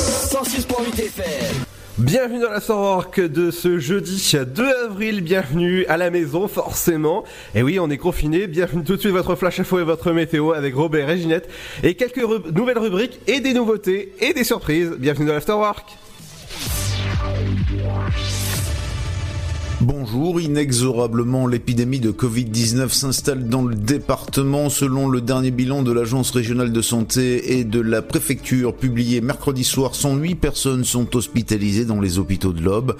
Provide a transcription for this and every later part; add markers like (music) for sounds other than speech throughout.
106.8 FM. Bienvenue dans la Work de ce jeudi 2 avril, bienvenue à la maison forcément. Et oui, on est confiné, bienvenue tout de suite votre flash info et votre météo avec Robert et Ginette et quelques nouvelles rubriques et des nouveautés et des surprises. Bienvenue dans l'Afterwork. Bonjour, inexorablement l'épidémie de Covid-19 s'installe dans le département selon le dernier bilan de l'Agence régionale de santé et de la préfecture publié mercredi soir. 108 personnes sont hospitalisées dans les hôpitaux de l'Aube,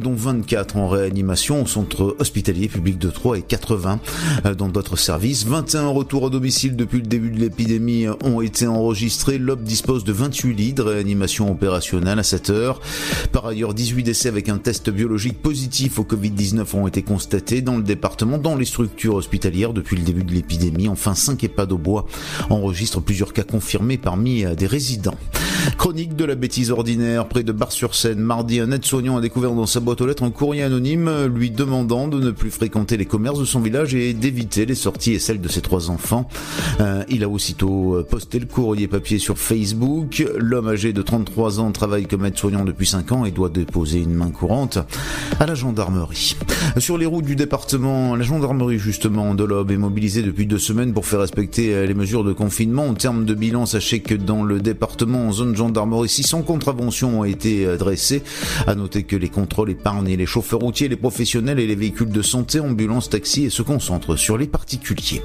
dont 24 en réanimation au centre hospitalier public de Troyes et 80 dans d'autres services. 21 retours au domicile depuis le début de l'épidémie ont été enregistrés. L'Aube dispose de 28 lits de réanimation opérationnelle à 7 heures. Par ailleurs, 18 décès avec un test biologique positif au Covid-19 ont été constatés dans le département, dans les structures hospitalières depuis le début de l'épidémie. Enfin, 5 EHPAD au bois enregistrent plusieurs cas confirmés parmi euh, des résidents. Chronique de la bêtise ordinaire, près de Bar-sur-Seine. Mardi, un aide-soignant a découvert dans sa boîte aux lettres un courrier anonyme lui demandant de ne plus fréquenter les commerces de son village et d'éviter les sorties et celles de ses trois enfants. Euh, il a aussitôt euh, posté le courrier papier sur Facebook. L'homme âgé de 33 ans travaille comme aide-soignant depuis 5 ans et doit déposer une main courante à la gendarmerie. Sur les routes du département, la gendarmerie justement de l'Aube est mobilisée depuis deux semaines pour faire respecter euh, les mesures de confinement. En termes de bilan, sachez que dans le département, en zone gendarmerie, 600 contraventions ont été euh, dressées. À noter que les contrôles épargnent les chauffeurs routiers, les professionnels et les véhicules de santé, ambulances, taxis et se concentrent sur les particuliers.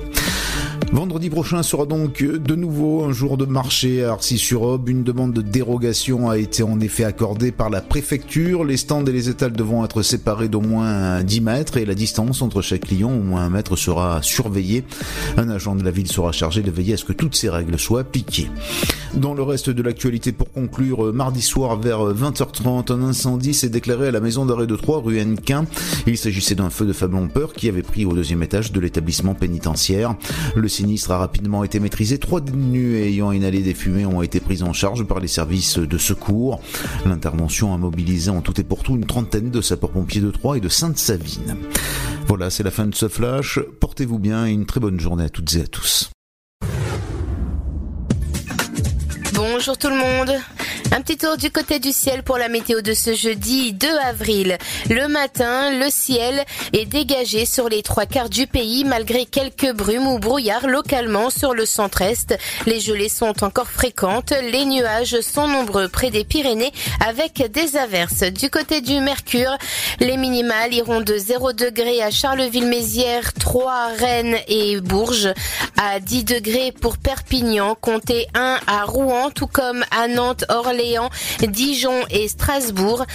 Vendredi prochain sera donc de nouveau un jour de marché à Arcis-sur-Aube. Une demande de dérogation a été en effet accordée par la préfecture. Les stands et les étals devront être séparés d'au moins 10 mètres et la distance entre chaque client, au moins un mètre, sera surveillée. Un agent de la ville sera chargé de veiller à ce que toutes ces règles soient appliquées. Dans le reste de l'actualité, pour conclure, mardi soir vers 20h30, un incendie s'est déclaré à la maison d'arrêt de Troyes, rue Hennequin. Il s'agissait d'un feu de faible ampleur qui avait pris au deuxième étage de l'établissement pénitentiaire. Le sinistre a rapidement été maîtrisé. Trois détenus ayant inhalé des fumées ont été pris en charge par les services de secours. L'intervention a mobilisé en tout et pour tout une trentaine de sapeurs-pompiers de Troyes et de Sainte-Savine. Voilà, c'est la fin de ce flash. Portez-vous bien et une très bonne journée à toutes et à tous. Bonjour tout le monde. Un petit tour du côté du ciel pour la météo de ce jeudi 2 avril. Le matin, le ciel est dégagé sur les trois quarts du pays malgré quelques brumes ou brouillards localement sur le centre-est. Les gelées sont encore fréquentes. Les nuages sont nombreux près des Pyrénées avec des averses. Du côté du Mercure, les minimales iront de 0 degrés à Charleville-Mézières, 3 Rennes et Bourges, à 10 degrés pour Perpignan, comptez 1 à Rouen, tout comme à Nantes, Orléans, Dijon et Strasbourg.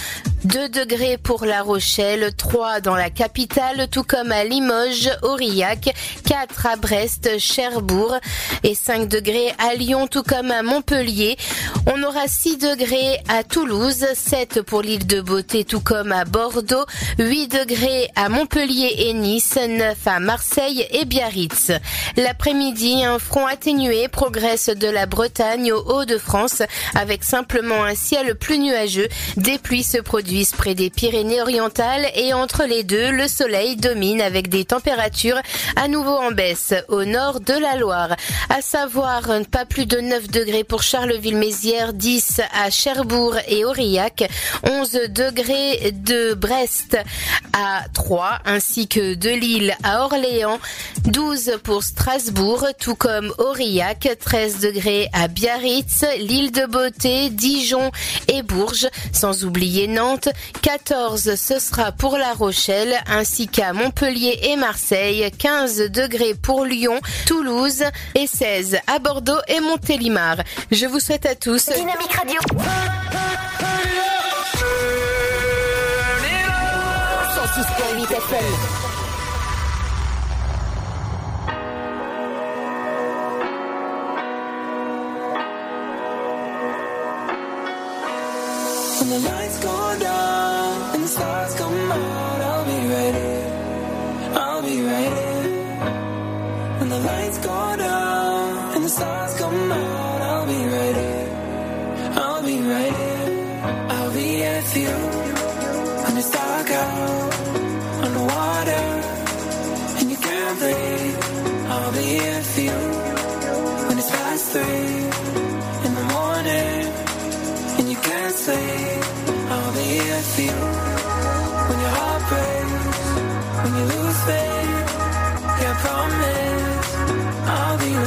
2 degrés pour La Rochelle, 3 dans la capitale, tout comme à Limoges, Aurillac, 4 à Brest, Cherbourg et 5 degrés à Lyon, tout comme à Montpellier. On aura 6 degrés à Toulouse, 7 pour l'île de Beauté, tout comme à Bordeaux, 8 degrés à Montpellier et Nice, 9 à Marseille et Biarritz. L'après-midi, un front atténué progresse de la Bretagne au Hauts-de-France avec simplement un ciel plus nuageux. Des pluies se produisent près des Pyrénées-Orientales et entre les deux, le soleil domine avec des températures à nouveau en baisse au nord de la Loire. À savoir, pas plus de 9 degrés pour Charleville-Mézières, 10 à Cherbourg et Aurillac, 11 degrés de Brest à 3 ainsi que de Lille à Orléans, 12 pour Strasbourg, tout comme Aurillac, 13 degrés à Biarritz, l'île de Beauté, Dijon et Bourges, sans oublier Nantes, 14 ce sera pour La Rochelle, ainsi qu'à Montpellier et Marseille, 15 degrés pour Lyon, Toulouse et 16 à Bordeaux et Montélimar. Je vous souhaite à tous Dynamique Radio. 106.8 FM. When the lights go down and the stars come out, I'll be right here. I'll be right here. When the lights go down and the stars come out, I'll be right here. I'll be right here. I'll be with you when it's dark out, underwater, and you can't breathe. I'll be here for you when it's past three. saying all that I feel when your heart breaks, when you lose faith. Yeah, I promise I'll be.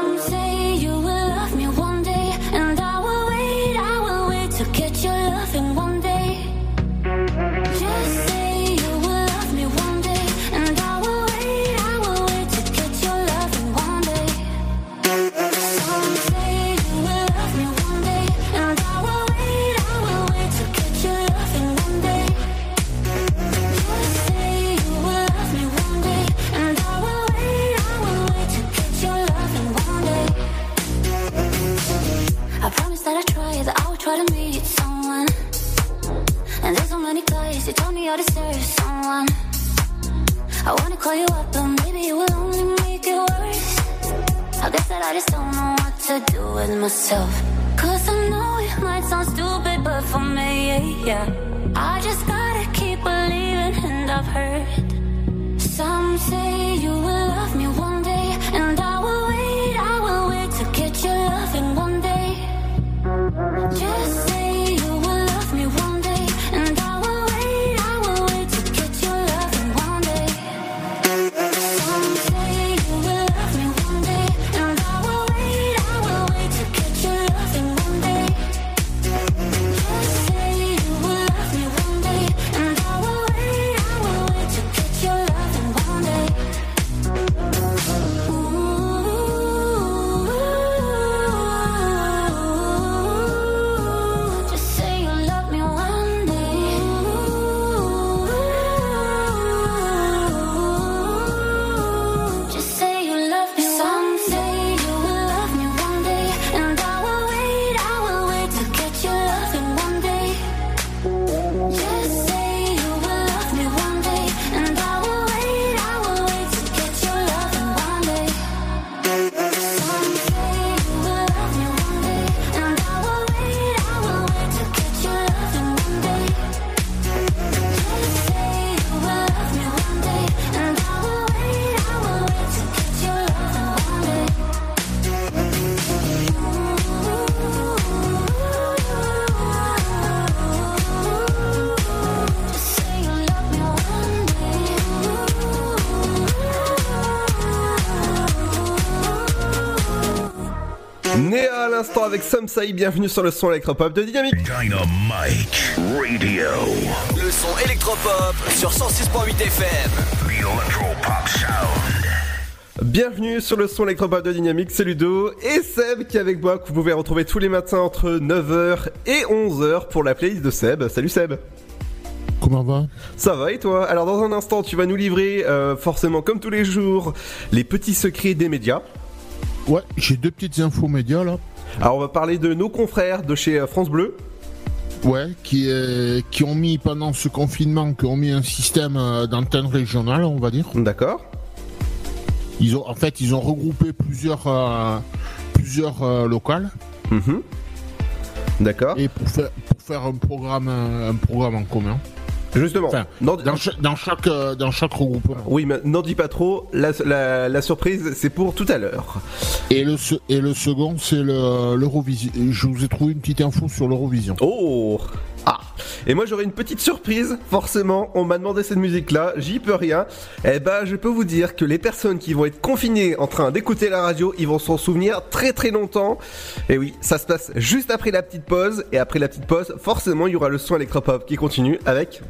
that I just don't know what to do with myself. Cause I know it might sound stupid, but for me, yeah. I just gotta keep believing, and I've heard some say you will love me one day, and I will wait, I will wait to get your loving one day. Just say Samsai, bienvenue sur le son électropop de Dynamique. Dynamite Radio. Le son électropop sur 106.8 FM. The Electropop Sound. Bienvenue sur le son électropop de Dynamique, c'est Ludo et Seb qui est avec moi, que vous pouvez retrouver tous les matins entre 9h et 11h pour la playlist de Seb. Salut Seb Comment va? Ça va et toi? Alors dans un instant tu vas nous livrer, euh, forcément comme tous les jours, les petits secrets des médias. Ouais, j'ai deux petites infos médias là. Alors on va parler de nos confrères de chez euh, France Bleu. Ouais, qui, euh, qui ont mis pendant ce confinement, qui ont mis un système euh, d'antenne régionale, on va dire. D'accord. Ils ont, en fait, ils ont regroupé plusieurs, euh, plusieurs euh, locales. Mhm. D'accord. Et pour faire, pour faire un programme, un programme en commun. Justement, Enfin, dans, cha- dans chaque, euh, dans chaque regroupement. oui, mais n'en dis pas trop. La, la, la surprise, c'est pour tout à l'heure. Et le, se- et le second, c'est le- l'Eurovision. Je vous ai trouvé une petite info sur l'Eurovision. Oh Ah Et moi j'aurais une petite surprise, forcément, on m'a demandé cette musique-là, j'y peux rien. Eh ben je peux vous dire que les personnes qui vont être confinées en train d'écouter la radio, ils vont s'en souvenir très très longtemps. Et oui, ça se passe juste après la petite pause, et après la petite pause, forcément il y aura le son électropop qui continue avec...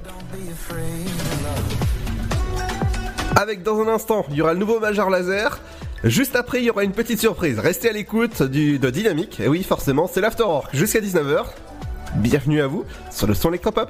Avec dans un instant, il y aura le nouveau Major Laser. Juste après, il y aura une petite surprise. Restez à l'écoute de Dynamique. Et oui, forcément, c'est l'Afterwork jusqu'à 19h. Bienvenue à vous sur le son électropop.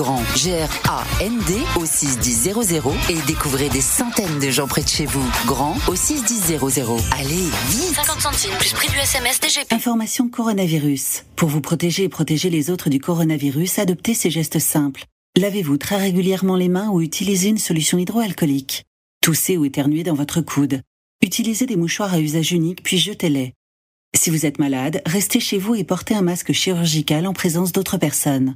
grand G-R-A-N-D au 61000 et découvrez des centaines de gens près de chez vous. Grand au 61000. Allez, vite 50 centimes plus prix du SMS DGP. Information coronavirus. Pour vous protéger et protéger les autres du coronavirus, adoptez ces gestes simples. Lavez-vous très régulièrement les mains ou utilisez une solution hydroalcoolique. Toussez ou éternuez dans votre coude. Utilisez des mouchoirs à usage unique puis jetez-les. Si vous êtes malade, restez chez vous et portez un masque chirurgical en présence d'autres personnes.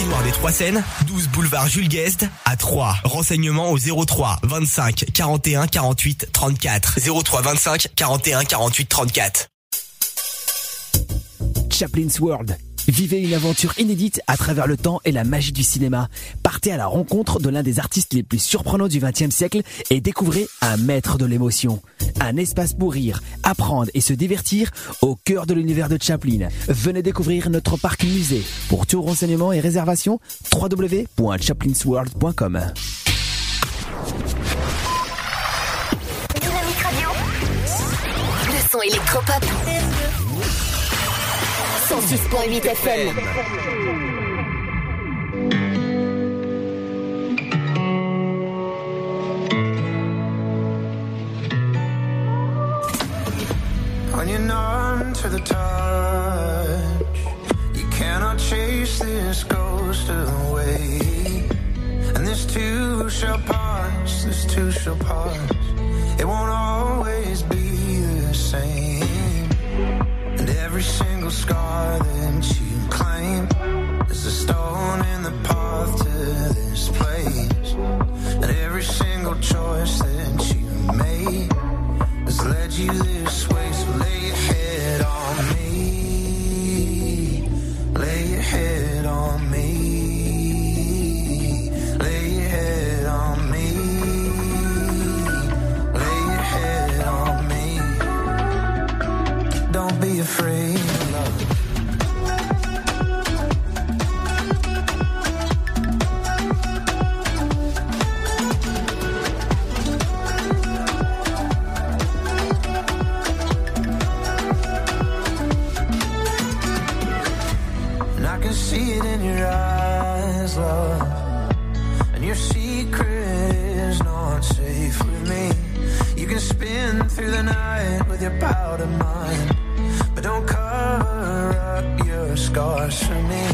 des Trois Seines, 12 boulevard Jules Guest à 3. Renseignements au 03 25 41 48 34. 03 25 41 48 34. Chaplin's World. Vivez une aventure inédite à travers le temps et la magie du cinéma. Partez à la rencontre de l'un des artistes les plus surprenants du XXe siècle et découvrez un maître de l'émotion. Un espace pour rire, apprendre et se divertir au cœur de l'univers de Chaplin. Venez découvrir notre parc musée. Pour tout renseignement et réservation, www.chaplinsworld.com. Dynamique Radio. Le son électropop. 106.8 FM. Hanging on to the touch. You cannot chase this ghost away. And this too shall pass, this too shall pass. It won't always be the same. And every single scar that you claim is a stone in the path to this place. And every single choice that you made has led you this way. So lay your head on me. Lay your head on me. Lay your head on me. Lay your head on me. Don't be afraid scars for me.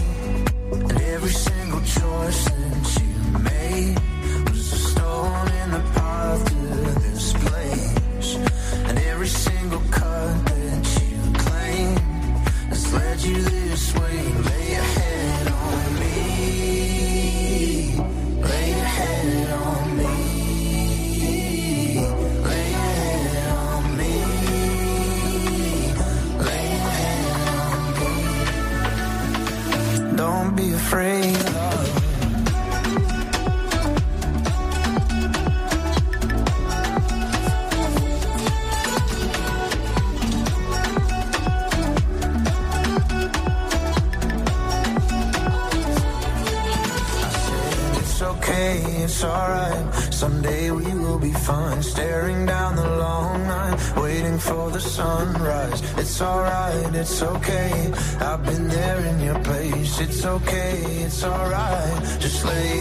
It's okay. I've been there in your place. It's okay, it's alright. Just lay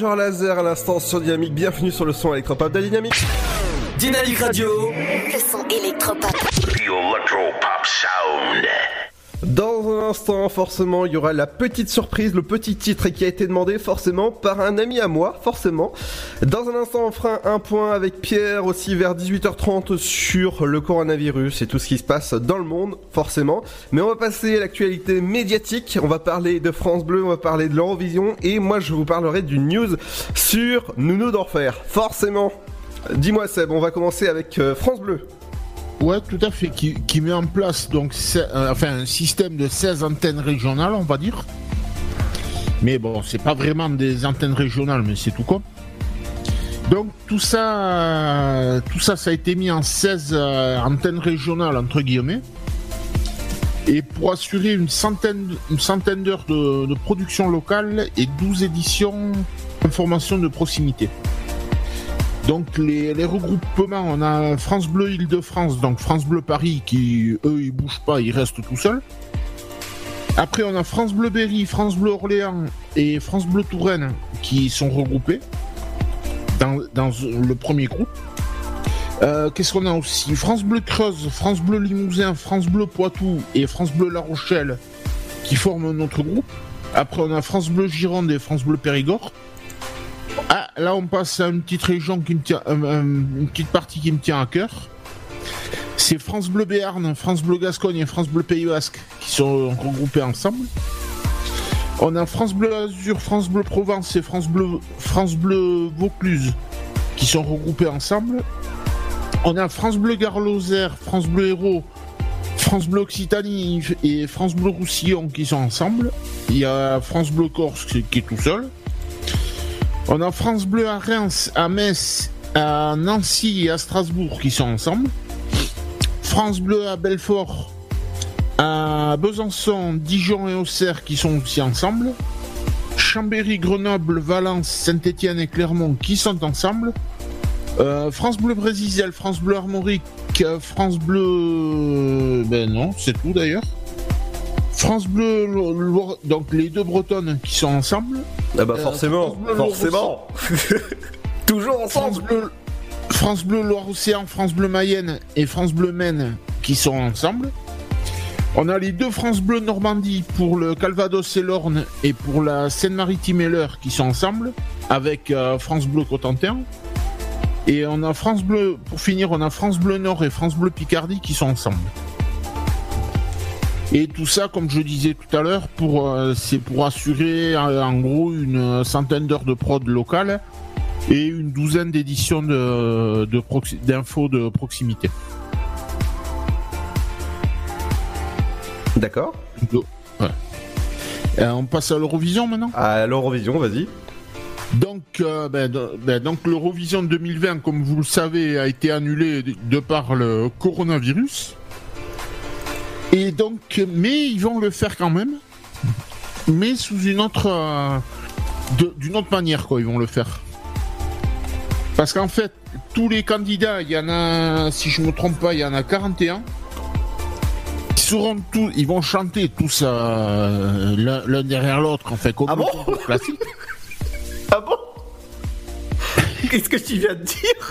Major Laser à l'instant sur Dynamique. Bienvenue sur le son électropop de Dynamique. Dynamique Radio. Le son électropop. The Electro Pop Sound. Dans un instant, forcément, il y aura la petite surprise, le petit titre qui a été demandé forcément par un ami à moi, forcément. Dans un instant, on fera un point avec Pierre aussi vers 18h30 sur le coronavirus et tout ce qui se passe dans le monde, forcément. Mais on va passer à l'actualité médiatique. On va parler de France Bleu, on va parler de l'Eurovision et moi je vous parlerai d'une news sur Nounou d'Enfer, forcément. Dis-moi Seb, on va commencer avec euh, France Bleu. Ouais, tout à fait, qui, met en place donc euh, enfin, un système de 16 antennes régionales, on va dire. Mais bon, c'est pas vraiment des antennes régionales, mais c'est tout quoi. Donc tout ça, tout ça, ça a été mis en 16 euh, antennes régionales entre guillemets. Et pour assurer une centaine, une centaine d'heures de, de production locale et 12 éditions d'information de proximité. Donc les, regroupements, on a France Bleu Île-de-France, donc France Bleu Paris qui eux ils bougent pas, ils restent tout seuls. Après on a France Bleu Berry, France Bleu Orléans et France Bleu Touraine qui sont regroupés dans, dans le premier groupe. Euh, Qu'est-ce qu'on a aussi France Bleu Creuse, France Bleu Limousin, France Bleu Poitou et France Bleu La Rochelle qui forment notre groupe. Après on a France Bleu Gironde et France Bleu Périgord. Ah, là on passe à une petite région qui me tient, euh, euh, une petite partie qui me tient à cœur. C'est France Bleu Béarn, France Bleu Gascogne et France Bleu Pays Basque qui sont regroupés ensemble. On a France Bleu Azur, France Bleu Provence et France Bleu, France Bleu Vaucluse qui sont regroupés ensemble. On a France Bleu Gare-Lozère, France Bleu Hérault, France Bleu Occitanie et France Bleu Roussillon qui sont ensemble. Il y a France Bleu Corse qui est tout seul. On a France Bleu à Reims, à Metz, à Nancy et à Strasbourg qui sont ensemble. France Bleu à Belfort, à Besançon, Dijon et Auxerre qui sont aussi ensemble. Chambéry, Grenoble, Valence, Saint-Étienne et Clermont qui sont ensemble. Euh, France Bleu Brésil, France Bleu Armorique, euh, France Bleu... Ben non, c'est tout d'ailleurs. France Bleu, donc les deux bretonnes qui sont ensemble. Ah bah Euh, forcément, Bleu, forcément. (laughs) Toujours ensemble. France Bleu, France Bleu Loire-Océan, France Bleu Mayenne et France Bleu Maine qui sont ensemble. On a les deux France Bleu Normandie pour le Calvados et l'Orne et pour la Seine-Maritime et l'Eure qui sont ensemble avec euh, France Bleu Cotentin. Et on a France Bleu, pour finir, on a France Bleu Nord et France Bleu Picardie qui sont ensemble. Et tout ça, comme je disais tout à l'heure, pour euh, c'est pour assurer euh, en gros une centaine d'heures de prod locale et une douzaine d'éditions de, de proxi- d'infos de proximité. D'accord. Ouais. Euh, on passe à l'Eurovision maintenant? À l'Eurovision, vas-y. Donc, euh, ben, ben, donc l'Eurovision 2020, comme vous le savez, a été annulé de, de par le coronavirus. Et donc, mais ils vont le faire quand même, mais sous une autre, euh, d'une autre manière, quoi. Ils vont le faire. Parce qu'en fait, tous les candidats, il y en a, si je me trompe pas, il y en a 41. Ils seront tous, ils vont chanter tous euh, l'un l'un derrière l'autre, en fait, comme le concours classique. Ah bon? (laughs) Qu'est-ce que tu viens de dire?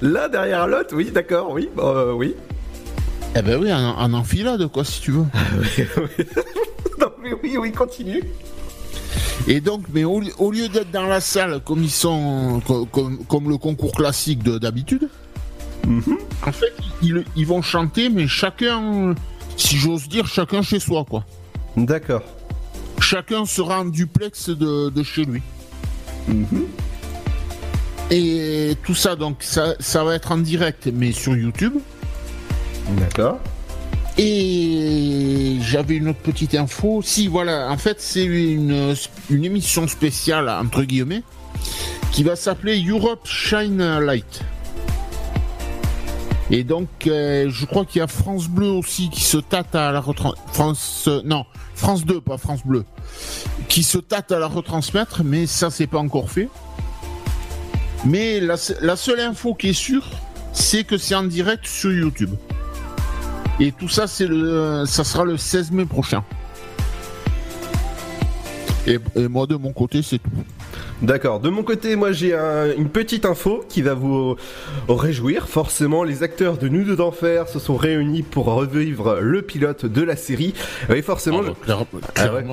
Là derrière l'autre, oui, d'accord, oui, bah, euh, oui. Eh ben oui, en, en enfilade, quoi, si tu veux. (laughs) non, mais oui, oui, continue. Et donc, mais au, li- au lieu d'être dans la salle comme ils sont, co- comme, comme le concours classique de- d'habitude, en fait, ils, ils vont chanter, mais chacun, si j'ose dire, chacun chez soi, quoi. D'accord. Chacun sera en duplex de, de chez lui. Et tout ça, donc, ça, ça va être en direct, mais sur YouTube. D'accord. Et j'avais une autre petite info. Si, voilà, en fait, c'est une, émission spéciale, entre guillemets, qui va s'appeler Europe Shine Light. Et donc, euh, je crois qu'il y a France Bleu aussi qui se tâte à la retransmettre. France, euh, non, France 2, pas France Bleu, qui se tâte à la retransmettre, mais ça, c'est pas encore fait. Mais la seule info qui est sûre, c'est que c'est en direct sur YouTube. Et tout ça, c'est le, ça sera le 16 mai prochain. Et, et moi, de mon côté, c'est tout. D'accord. De mon côté, moi j'ai un- une petite info qui va vous réjouir. Forcément, les acteurs de Nous deux d'enfer se sont réunis pour revivre le pilote de la série. Et forcément, je- Ah ouais.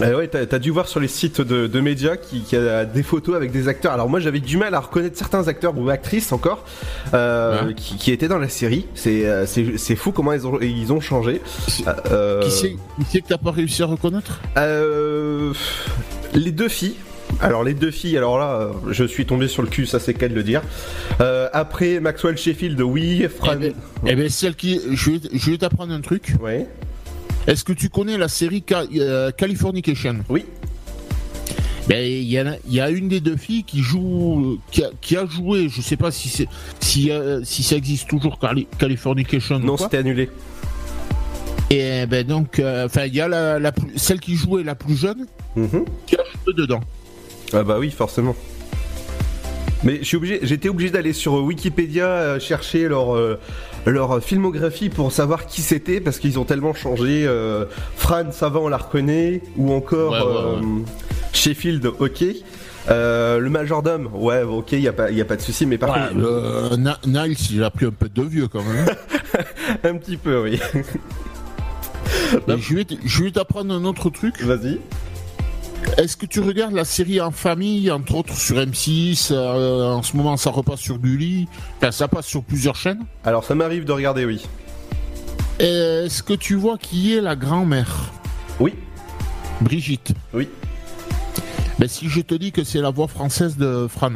Ah ouais, t'as dû voir sur les sites de, de médias qui, qui a des photos avec des acteurs. Alors moi j'avais du mal à reconnaître certains acteurs ou actrices encore euh, Ouais. qui, qui étaient dans la série. C'est euh, c'est fou comment ils ont ils ont changé. Euh, Qui c'est qui c'est que t'as pas réussi à reconnaître? Euh, les deux filles. Alors les deux filles, alors là, euh, je suis tombé sur le cul, ça c'est qu'à de le dire. Euh, après Maxwell Sheffield, oui, Fran. Eh ben, celle qui. Je vais, je vais t'apprendre un truc. Ouais. Est-ce que tu connais la série Ca- euh, Californication? Oui. Ben, il y, a- il y a une des deux filles qui joue, qui a, qui a joué, je sais pas si c'est, si, euh, si ça existe toujours Cali- Californication. Non, c'était annulé. Et ben donc, euh, enfin, il y a la, la plus- celle qui jouait la plus jeune qui a joué dedans. Ah bah oui, forcément. Mais je suis obligé, j'étais obligé d'aller sur Wikipédia chercher leur leur filmographie pour savoir qui c'était parce qu'ils ont tellement changé. euh, Fran, ça va, on la reconnaît, ou encore Ouais, ouais, euh, Sheffield, ok. Euh, le majordome, ouais, ok, y a pas y a pas de souci, mais par contre, Na- Niles, il a pris un peu de vieux quand même. (laughs) un petit peu, oui. Je vais t'apprendre un autre truc. Vas-y. Est-ce que tu regardes la série en famille, entre autres sur M6 euh, En ce moment, ça repasse sur Gulli. Enfin, ça passe sur plusieurs chaînes? Alors ça m'arrive de regarder, oui. Est-ce que tu vois qui est la grand-mère? Oui. Brigitte. Oui. Ben, si je te dis que c'est la voix française de Fran.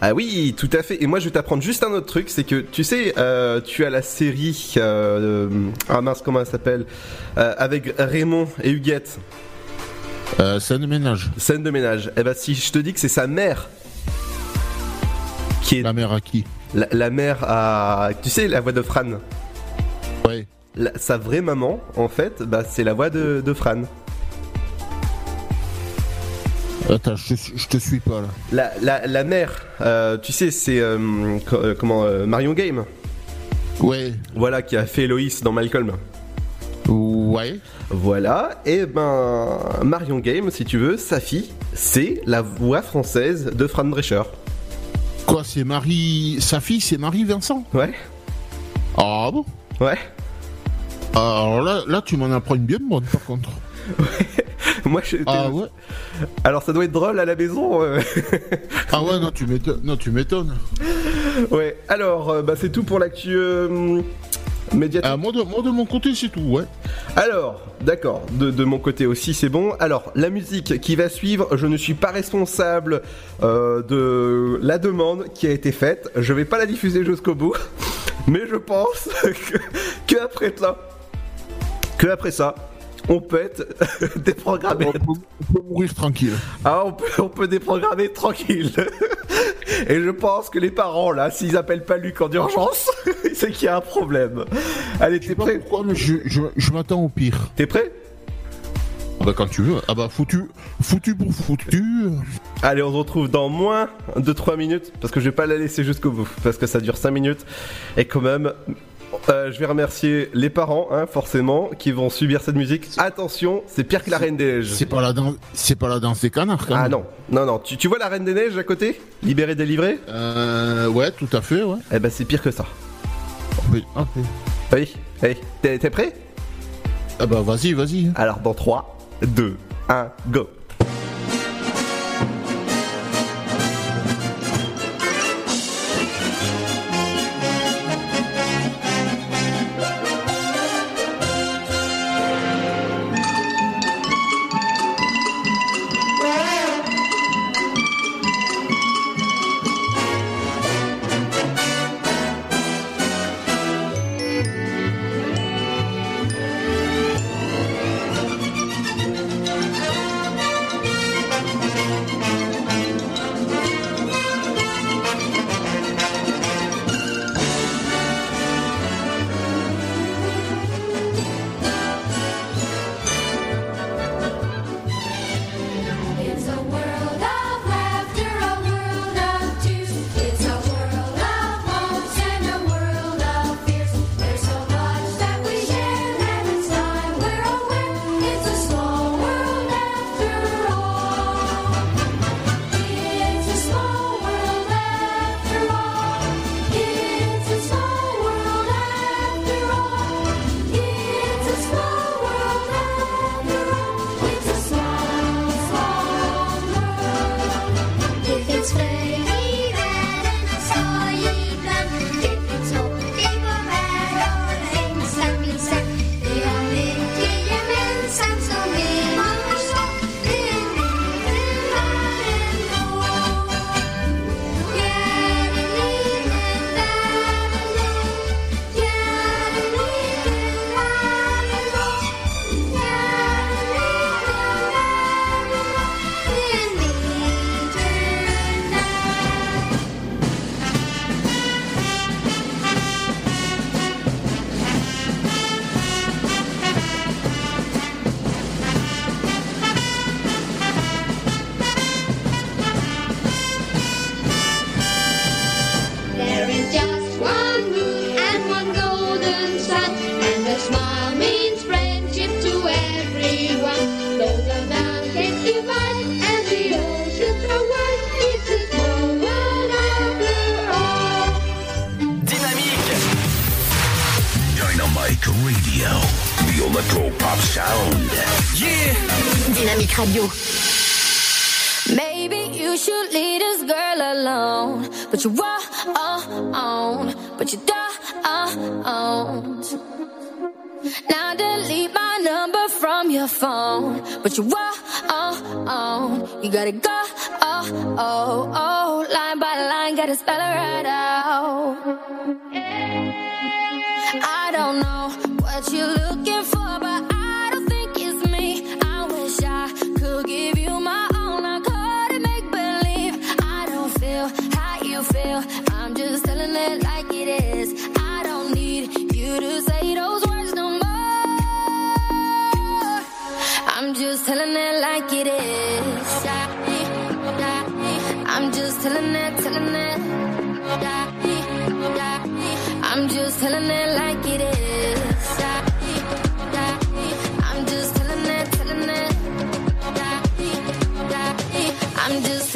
Ah oui, tout à fait. Et moi, je vais t'apprendre juste un autre truc, c'est que tu sais, euh, tu as la série, euh, ah mince, comment elle s'appelle, avec Raymond et Huguette. Euh, scène de ménage. Scène de ménage. Eh ben, si je te dis que c'est sa mère, qui est la mère à qui la, la mère à, tu sais, la voix de Fran. Ouais. La- sa vraie maman, en fait, bah, c'est la voix de, de Fran. Attends, je, te- je te suis pas là. La, la, la mère, euh, tu sais, c'est euh, co- euh, comment euh, Marion Game. Ouais. Voilà, qui a fait Loïs dans Malcolm. Ouais. Voilà, et ben Marion Game, si tu veux, sa fille, c'est la voix française de Fran Drescher. Quoi, c'est Marie. Sa fille, c'est Marie Vincent? Ouais. Ah bon? Ouais. Alors là, là tu m'en apprends une bien bonne par contre. (laughs) Moi, je. Ah ouais? Alors, ça doit être drôle à la maison. euh. (laughs) Ah ouais, non, tu m'étonnes. Non, tu m'étonnes. ouais. Alors, euh, bah, c'est tout pour l'actu euh, médiatique. Ah, moi, de, moi, de mon côté, c'est tout, ouais. Alors, d'accord, de, de mon côté aussi c'est bon. Alors, la musique qui va suivre, je ne suis pas responsable euh, de la demande qui a été faite. Je vais pas la diffuser jusqu'au bout, (laughs) mais je pense (laughs) que, que après ça, que après ça, on peut être (laughs) déprogrammé. On peut, on peut mourir tranquille. Ah, on peut, on peut déprogrammer tranquille. (laughs) Et je pense que les parents, là, s'ils appellent pas Luc en urgence, (laughs) c'est qu'il y a un problème. Allez, t'es prêt Pourquoi mais je, je, je m'attends au pire. T'es prêt Ah bah quand tu veux. Ah bah foutu, foutu pour foutu. Allez, on se retrouve dans moins de 3 minutes, parce que je vais pas la laisser jusqu'au bout, parce que ça dure 5 minutes. Et quand même, euh, je vais remercier les parents, hein, forcément, qui vont subir cette musique. Attention, c'est pire que la Reine des Neiges. C'est pas la danse, c'est pas la danse des canards quand Ah même. non, non, non. Tu, tu vois la Reine des Neiges à côté? Libéré, délivré Euh, ouais, tout à fait, ouais. Eh ben, c'est pire que ça. Oui, ah, oui. Oui. T'es t'es prêt? Ah bah vas-y, vas-y. Alors, dans 3, 2, 1, go Radio. The Electro Pop Sound. Yeah Dynamique Radio. Maybe you should leave this girl alone. But you won't, but you don't. Now delete my number from your phone. But you won't, you gotta go. Oh, oh, oh, line by line, gotta spell it right out. I don't know what you're looking for,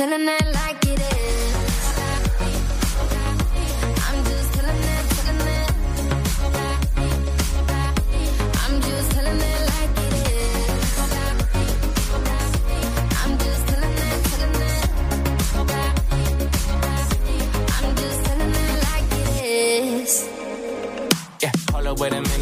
telling it like it is. I'm just telling it, telling it. I'm just telling it like it is. I'm just telling it, telling it. I'm just telling it like it is. Yeah, hold up, wait a minute,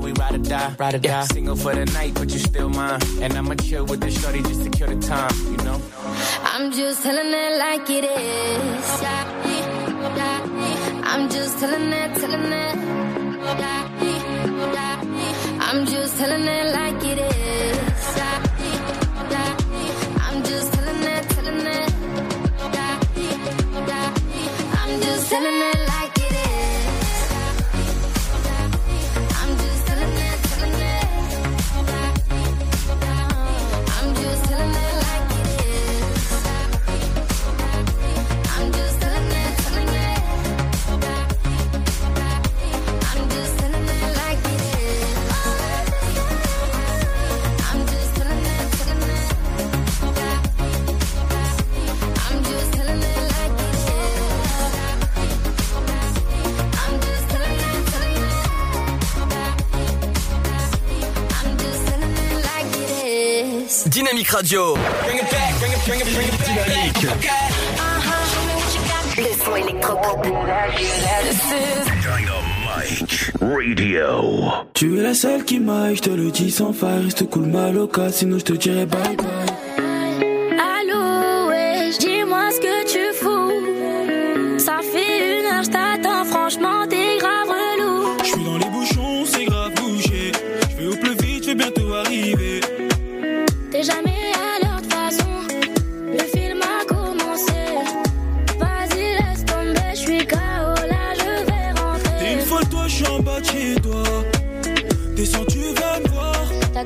we ride or die. Ride or yeah, die. Single for the night, but you still mine. And I'ma chill with the shorty just to kill the time, you know. I'm just telling it like it is. I'm just telling it, telling it. I'm just telling it like it is. I'm just telling it, telling it. I'm just telling like it it back. Dynamique. Le son électropop. Dynamite Radio. Tu es la seule qui m'aille, je te le dis sans faille. Reste cool maloca, sinon je te dirai bye bye.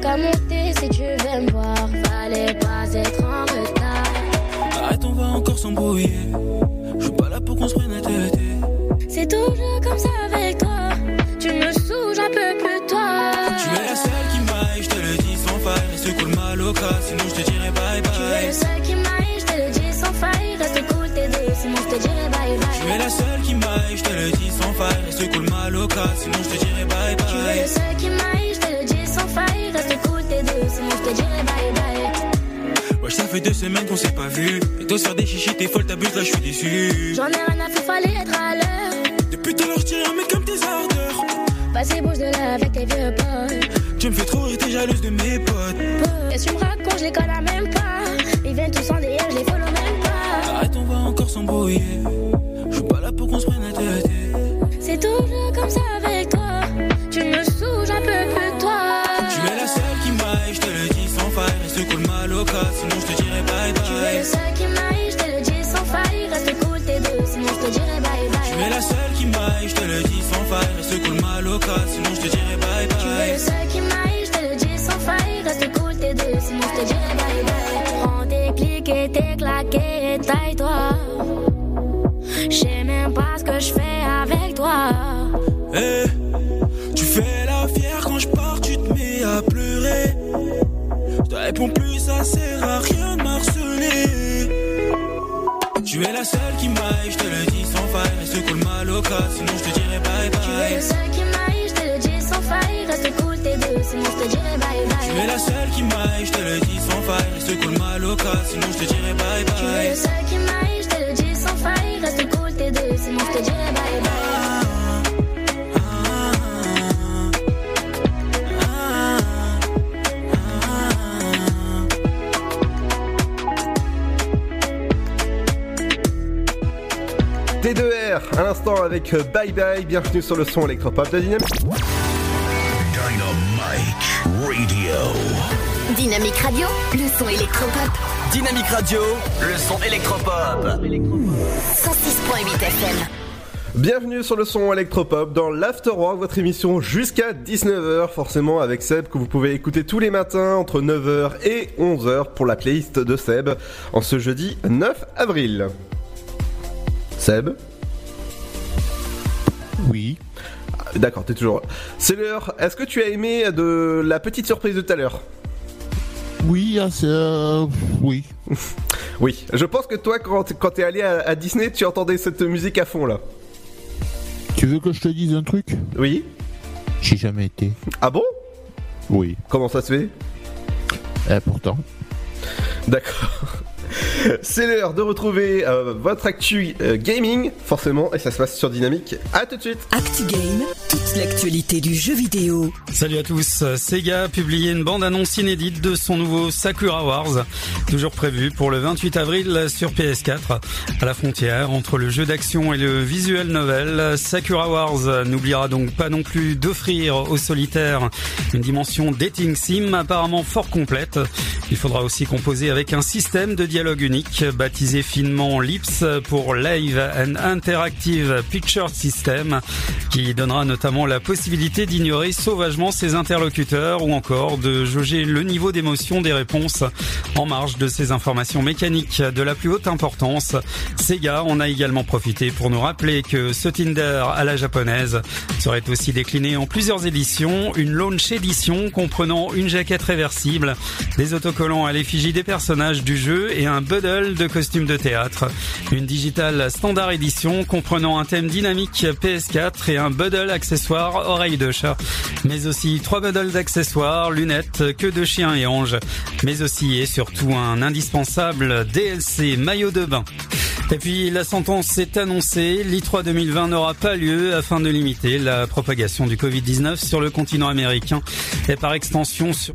Si tu veux me voir. Fallait pas être en retard. Arrête, on va encore s'embrouiller. Fait deux semaines qu'on s'est pas vu. Et toi, faire des chichis, t'es folle, t'abuses, là, je suis déçu. J'en ai rien à faire, fallait être à l'heure. Depuis tout à l'heure, je un mec comme tes ardeurs. Vas-y, bouge de là avec tes vieux potes. Tu me fais trop rire, t'es jalouse de mes potes. Qu'est-ce que tu me racontes, je les connais même pas. La seule qui m'aille, je te le dis sans faille. Reste cool maloca, sinon je te dirai bye Tu es le bye. seul qui m'aille, je te le dis sans faille. Reste cool, t'es deux, sinon je te dirai bye bye. T2R, à l'instant avec euh, Bye Bye, bienvenue sur le son électropop de Dynamique. Dynamique Radio, le son électropop. Dynamique Radio, le son électropop. 106.8 FM. Bienvenue sur le son électropop dans l'Afterwork, votre émission jusqu'à 19h, forcément avec Seb, que vous pouvez écouter tous les matins entre 9h et 11h pour la playlist de Seb, en ce jeudi 9 avril. Seb Oui. D'accord, t'es toujours là. C'est l'heure. Est-ce que tu as aimé de la petite surprise de tout à l'heure? Oui, ah, c'est, euh, oui. (laughs) Oui, je pense que toi, quand, quand t'es allé à, à Disney, tu entendais cette musique à fond là. Tu veux que je te dise un truc? Oui. J'ai jamais été. Ah bon? Oui. Comment ça se fait? Eh, pourtant. D'accord. (laughs) C'est l'heure de retrouver euh, votre actu euh, gaming, forcément, et ça se passe sur Dynamique. À tout de suite. ActuGame, toute l'actualité du jeu vidéo. Salut à tous. Sega a publié une bande-annonce inédite de son nouveau Sakura Wars, toujours prévu pour le 28 avril sur PS4. À la frontière entre le jeu d'action et le visuel novel, Sakura Wars n'oubliera donc pas non plus d'offrir aux solitaires une dimension dating sim apparemment fort complète. Il faudra aussi composer avec un système de dialogue unique baptisé finement LIPS pour Live and Interactive Picture System qui donnera notamment la possibilité d'ignorer sauvagement ses interlocuteurs ou encore de jauger le niveau d'émotion des réponses en marge de ces informations mécaniques de la plus haute importance. Sega en a également profité pour nous rappeler que ce Tinder à la japonaise serait aussi décliné en plusieurs éditions, une launch édition comprenant une jaquette réversible, des autocollants à l'effigie des personnages du jeu et un bundle de costumes de théâtre. Une digitale standard édition comprenant un thème dynamique PS4 et un bundle accessoire oreille de chat. Mais aussi trois bundles d'accessoires, lunettes, queue de chien et ange. Mais aussi et surtout un indispensable DLC maillot de bain. Et puis la sentence est annoncée, l'I3 2020 n'aura pas lieu afin de limiter la propagation du Covid-19 sur le continent américain et par extension sur...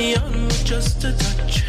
me on with just a touch,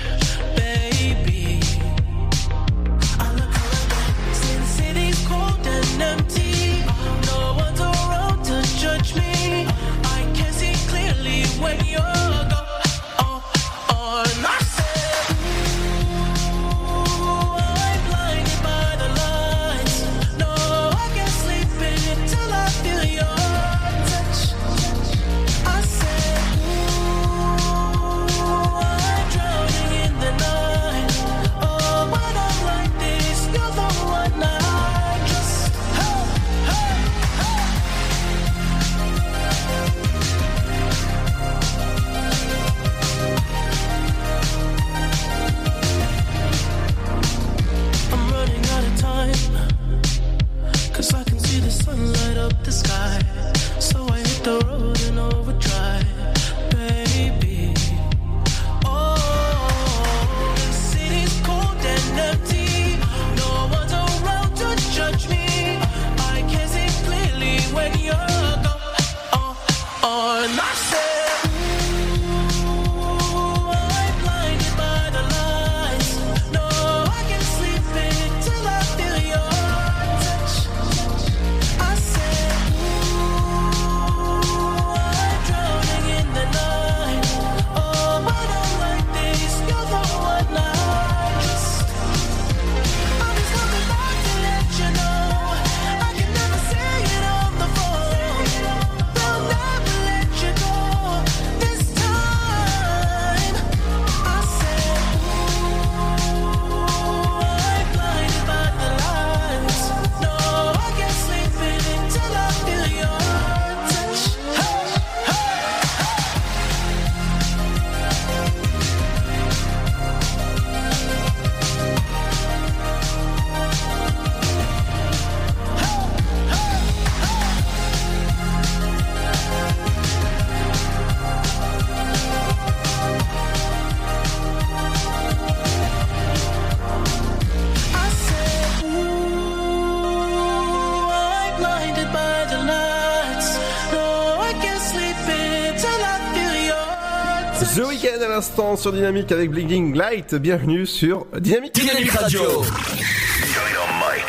l'instant sur Dynamique avec Blinking Light. Bienvenue sur Dynamique. Dynamique Radio. Dynamite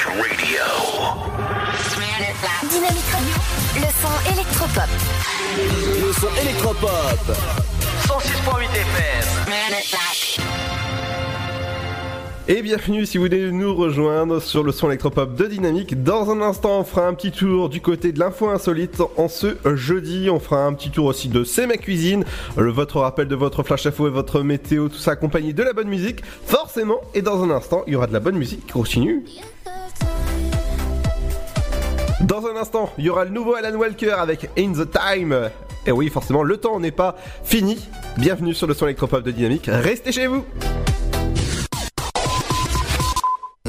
Radio. Dynamique Radio, le son électropop. Le son électropop. 106.8 FM. Et bienvenue si vous voulez nous rejoindre sur le son électropop de Dynamique. Dans un instant, on fera un petit tour du côté de l'info insolite en ce jeudi. On fera un petit tour aussi de C'est ma cuisine, le, votre rappel de votre flash info et votre météo, tout ça accompagné de la bonne musique, forcément. Et dans un instant, il y aura de la bonne musique continue. Dans un instant, il y aura le nouveau Alan Walker avec In the Time. Et oui, forcément, le temps n'est pas fini. Bienvenue sur le son électropop de Dynamique. Restez chez vous.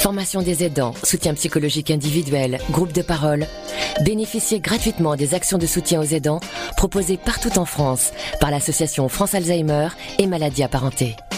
Formation des aidants, soutien psychologique individuel, groupe de parole. Bénéficiez gratuitement des actions de soutien aux aidants proposées partout en France par l'association France Alzheimer et maladies apparentées.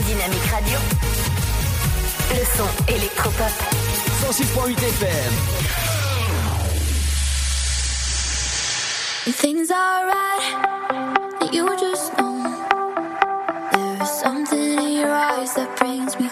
Dynamique Radio, le son électropop. 106.8 FM. Things are right, you just know. There is something in your eyes that brings me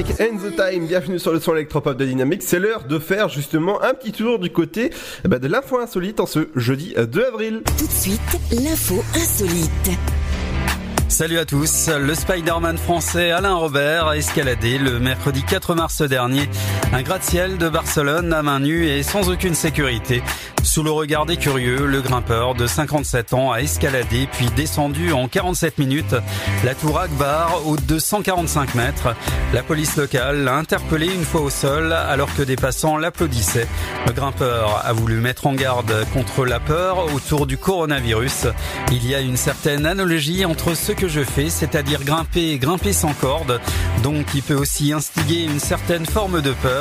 avec End the Time. Bienvenue sur le son électropop de Dynamique. C'est l'heure de faire justement un petit tour du côté eh ben, de l'info insolite en ce jeudi 2 avril. Tout de suite, l'info insolite. Salut à tous. Le Spider-Man français Alain Robert a escaladé le mercredi 4 mars dernier un gratte-ciel de Barcelone à main nue et sans aucune sécurité. Sous le regard des curieux, le grimpeur de 57 ans a escaladé puis descendu en 47 minutes la tour Akbar haute de 145 mètres. La police locale l'a interpellé une fois au sol alors que des passants l'applaudissaient. Le grimpeur a voulu mettre en garde contre la peur autour du coronavirus. Il y a une certaine analogie entre ce que je fais, c'est-à-dire grimper et grimper sans corde, donc il peut aussi instiguer une certaine forme de peur.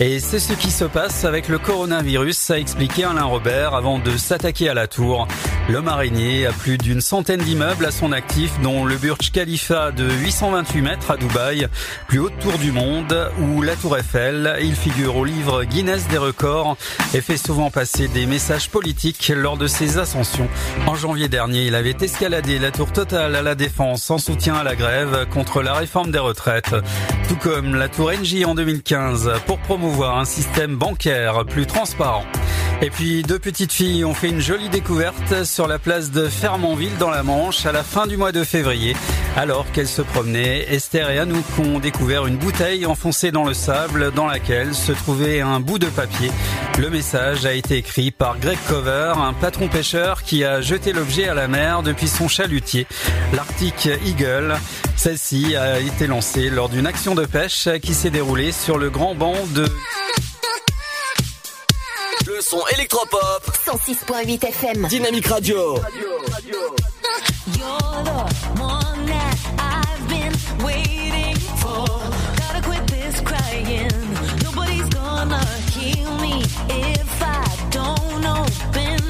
Et c'est ce qui se passe avec le coronavirus, a expliqué Alain Robert avant de s'attaquer à la tour. L'homme araignée a plus d'une centaine d'immeubles à son actif, dont le Burj Khalifa de 828 mètres à Dubaï, plus haute tour du monde, ou la tour Eiffel. Il figure au livre Guinness des records et fait souvent passer des messages politiques lors de ses ascensions. En janvier dernier, il avait escaladé la tour totale à la défense en soutien à la grève contre la réforme des retraites, tout comme la tour NJ en 2015 pour promouvoir un système bancaire plus transparent. Et puis deux petites filles ont fait une jolie découverte sur la place de Fermanville dans la Manche à la fin du mois de février. Alors qu'elles se promenaient, Esther et Anouk ont découvert une bouteille enfoncée dans le sable dans laquelle se trouvait un bout de papier. Le message a été écrit par Greg Cover, un patron pêcheur qui a jeté l'objet à la mer depuis son chalutier, l'Arctic Eagle. Celle-ci a été lancée lors d'une action de pêche qui s'est déroulée sur le grand banc de Le son électropop. 106.8 FM. Dynamique Radio. You're the one that I've been waiting for. Gotta quit this crying. Nobody's gonna heal me if I don't open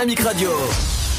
Dynamic Radio.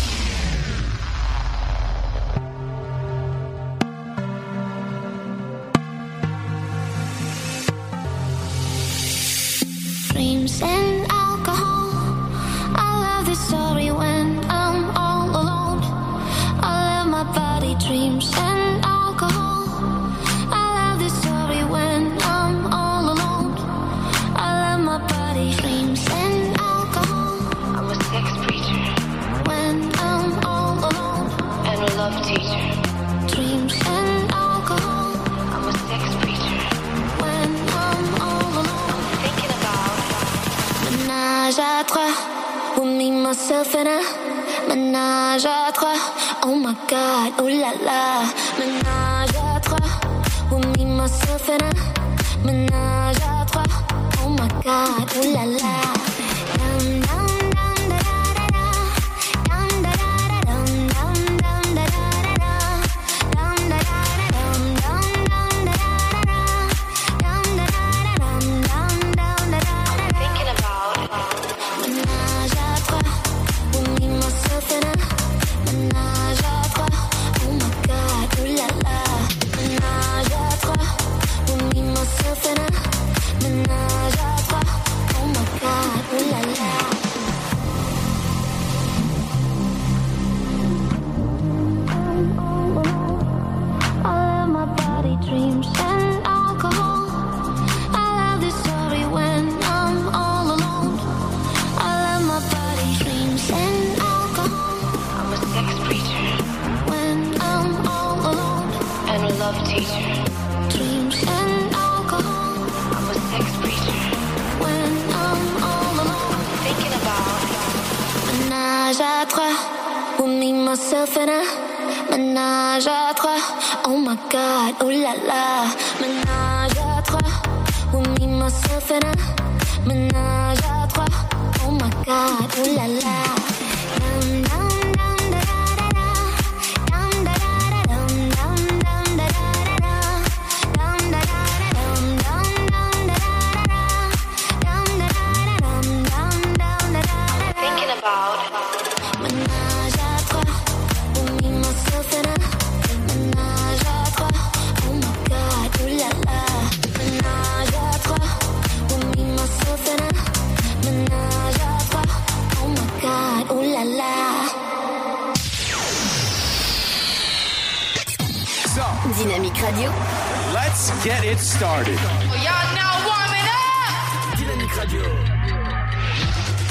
It started. y'all now warming up. Dynamic Radio.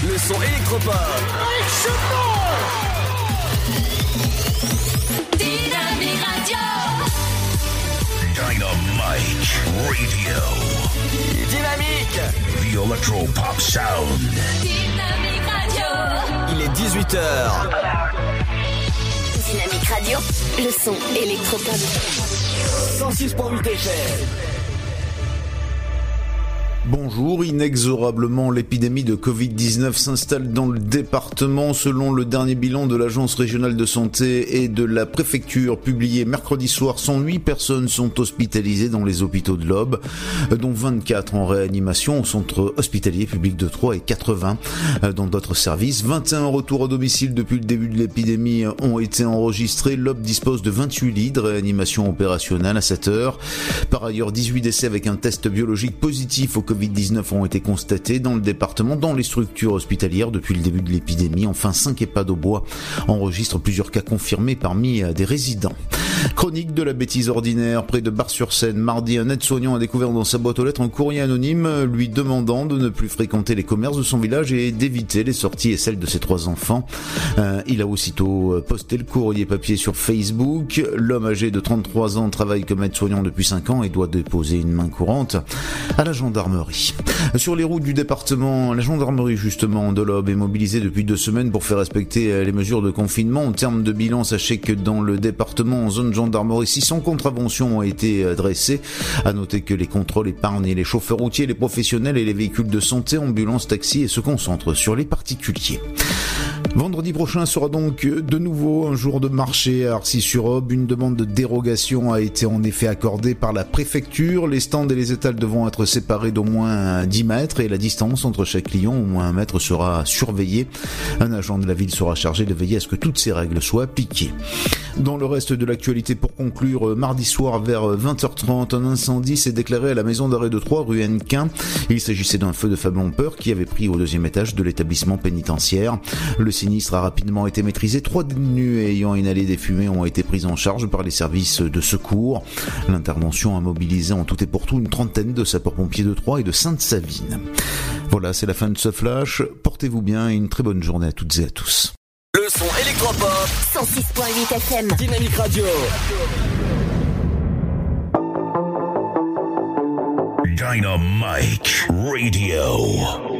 Le son électropop. Dynamic Radio. Dynamite Radio. Dynamique. The Electropop Sound. Dynamic Radio. Il est 18h. Dynamic Radio, le son électropop. 106.8 FM. Bonjour, inexorablement l'épidémie de Covid-19 s'installe dans le département. Selon le dernier bilan de l'Agence régionale de santé et de la préfecture publié mercredi soir, 108 personnes sont hospitalisées dans les hôpitaux de l'Aube, dont 24 en réanimation au centre hospitalier public de Troyes et 80 dans d'autres services. 21 retours au domicile depuis le début de l'épidémie ont été enregistrés. L'Aube dispose de 28 lits de réanimation opérationnelle à 7 heures. Par ailleurs, 18 décès avec un test biologique positif au Covid-19 ont été constatés dans le département, dans les structures hospitalières depuis le début de l'épidémie. Enfin, 5 EHPAD au bois enregistrent plusieurs cas confirmés parmi euh, des résidents. Chronique de la bêtise ordinaire, près de Bar-sur-Seine. Mardi, un aide-soignant a découvert dans sa boîte aux lettres un courrier anonyme lui demandant de ne plus fréquenter les commerces de son village et d'éviter les sorties et celles de ses trois enfants. Euh, il a aussitôt euh, posté le courrier papier sur Facebook. L'homme âgé de 33 ans travaille comme aide-soignant depuis 5 ans et doit déposer une main courante à la gendarmerie. Sur les routes du département, la gendarmerie justement de l'Aube est mobilisée depuis deux semaines pour faire respecter euh, les mesures de confinement. En termes de bilan, sachez que dans le département, en zone gendarmerie, 600 contraventions ont été euh, dressées. À noter que les contrôles épargnent les chauffeurs routiers, les professionnels et les véhicules de santé, ambulances, taxis et se concentrent sur les particuliers. Vendredi prochain sera donc de nouveau un jour de marché à Arcis-sur-Aube. Une demande de dérogation a été en effet accordée par la préfecture. Les stands et les étals devront être séparés d'au moins 10 mètres et la distance entre chaque client au moins un mètre sera surveillée. Un agent de la ville sera chargé de veiller à ce que toutes ces règles soient appliquées. Dans le reste de l'actualité, pour conclure, mardi soir vers 20h30, un incendie s'est déclaré à la maison d'arrêt de Troyes, rue Hennequin. Il s'agissait d'un feu de faible ampleur qui avait pris au deuxième étage de l'établissement pénitentiaire. Le sinistre a rapidement été maîtrisé. Trois détenus ayant inhalé des fumées ont été pris en charge par les services de secours. L'intervention a mobilisé en tout et pour tout une trentaine de sapeurs-pompiers de Troyes et de Sainte-Savine. Voilà, c'est la fin de ce flash. Portez-vous bien et une très bonne journée à toutes et à tous. Le son électropop 106.8 FM. Dynamique Radio. Dynamite Radio.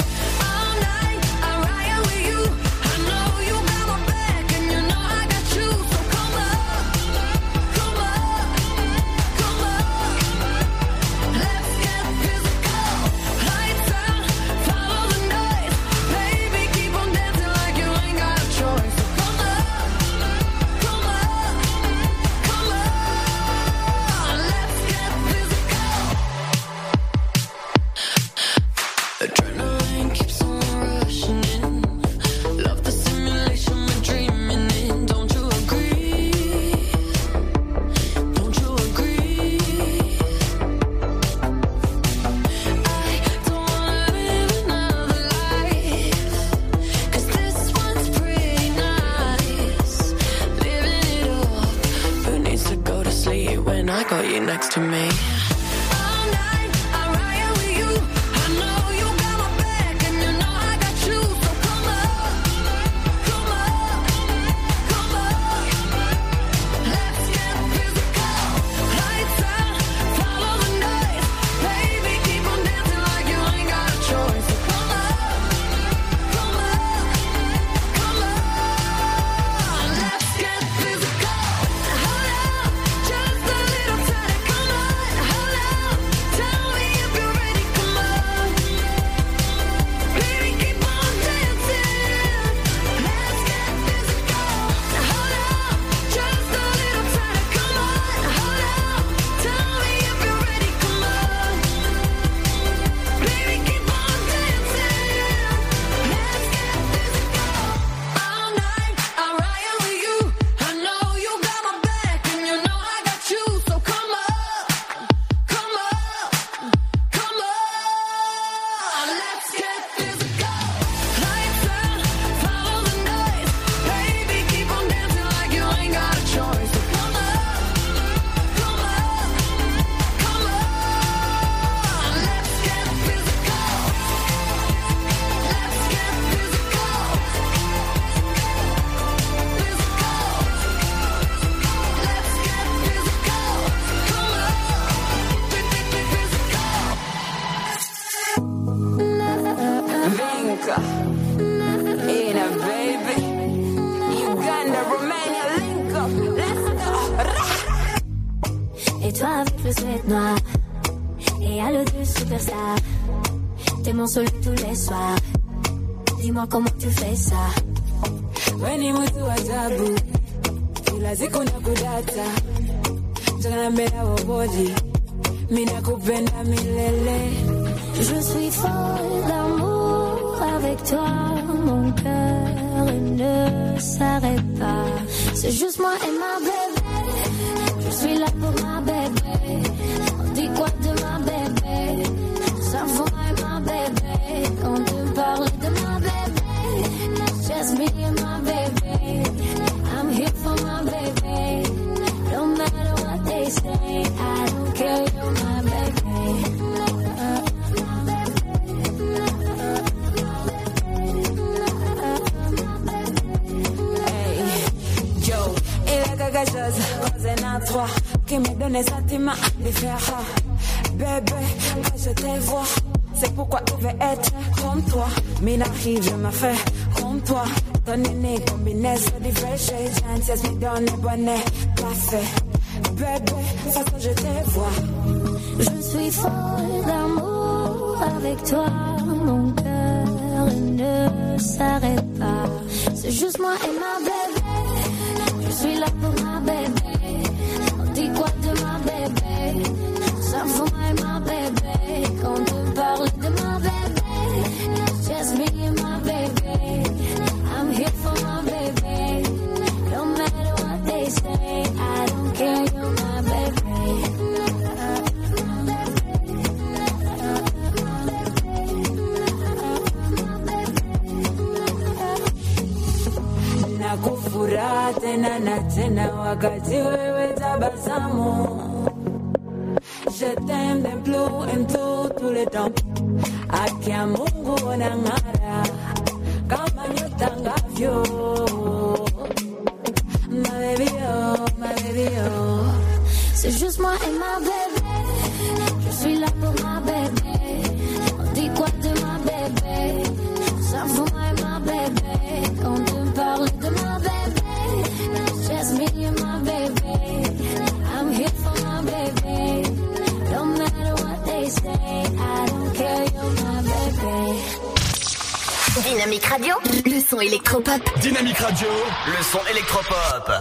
Comme toi. Mina je me fais comme toi. Ton nez combinaison de fresh chances, me donne bonnet café. Bébé, façon je te vois. Je suis folle d'amour avec toi, mon cœur ne s'arrête pas. C'est juste moi et ma bébé. Je suis là nakufuraha tena na tena wakati wewe tabasamu. Je t'aime d'un plus kama nyota ngavyo Ma baby oh, ma baby oh C'est juste moi et ma bébé. Dynamique Radio, le son électropop. Dynamique Radio, le son électropop.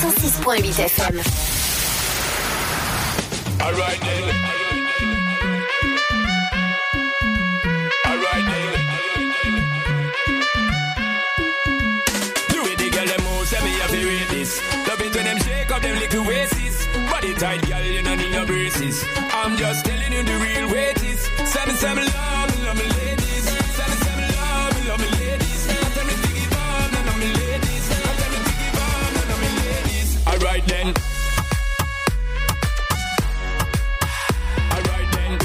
106.8 FM. Alright then. Alright then. Love it when them shake up them little waists. Body tight, girl, you don't need no braces. I'm just telling you the real way. Seven, seven, love me, love me, ladies. Seven, seven, love me, love me, ladies. Tell me me ladies. Tell me me ladies. Then. Alright then.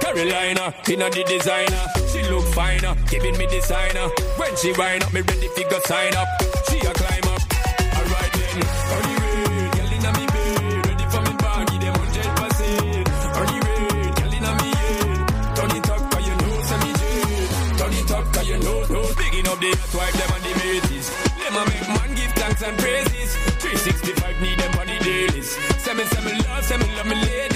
Carolina, inna the designer. She look finer, giving me designer. When she wind up, me ready fi go sign up. Hot wife them and the mateys. Them a make man give thanks and praises. 365 need them on the dailies. Say me, say me love, say me love me ladies.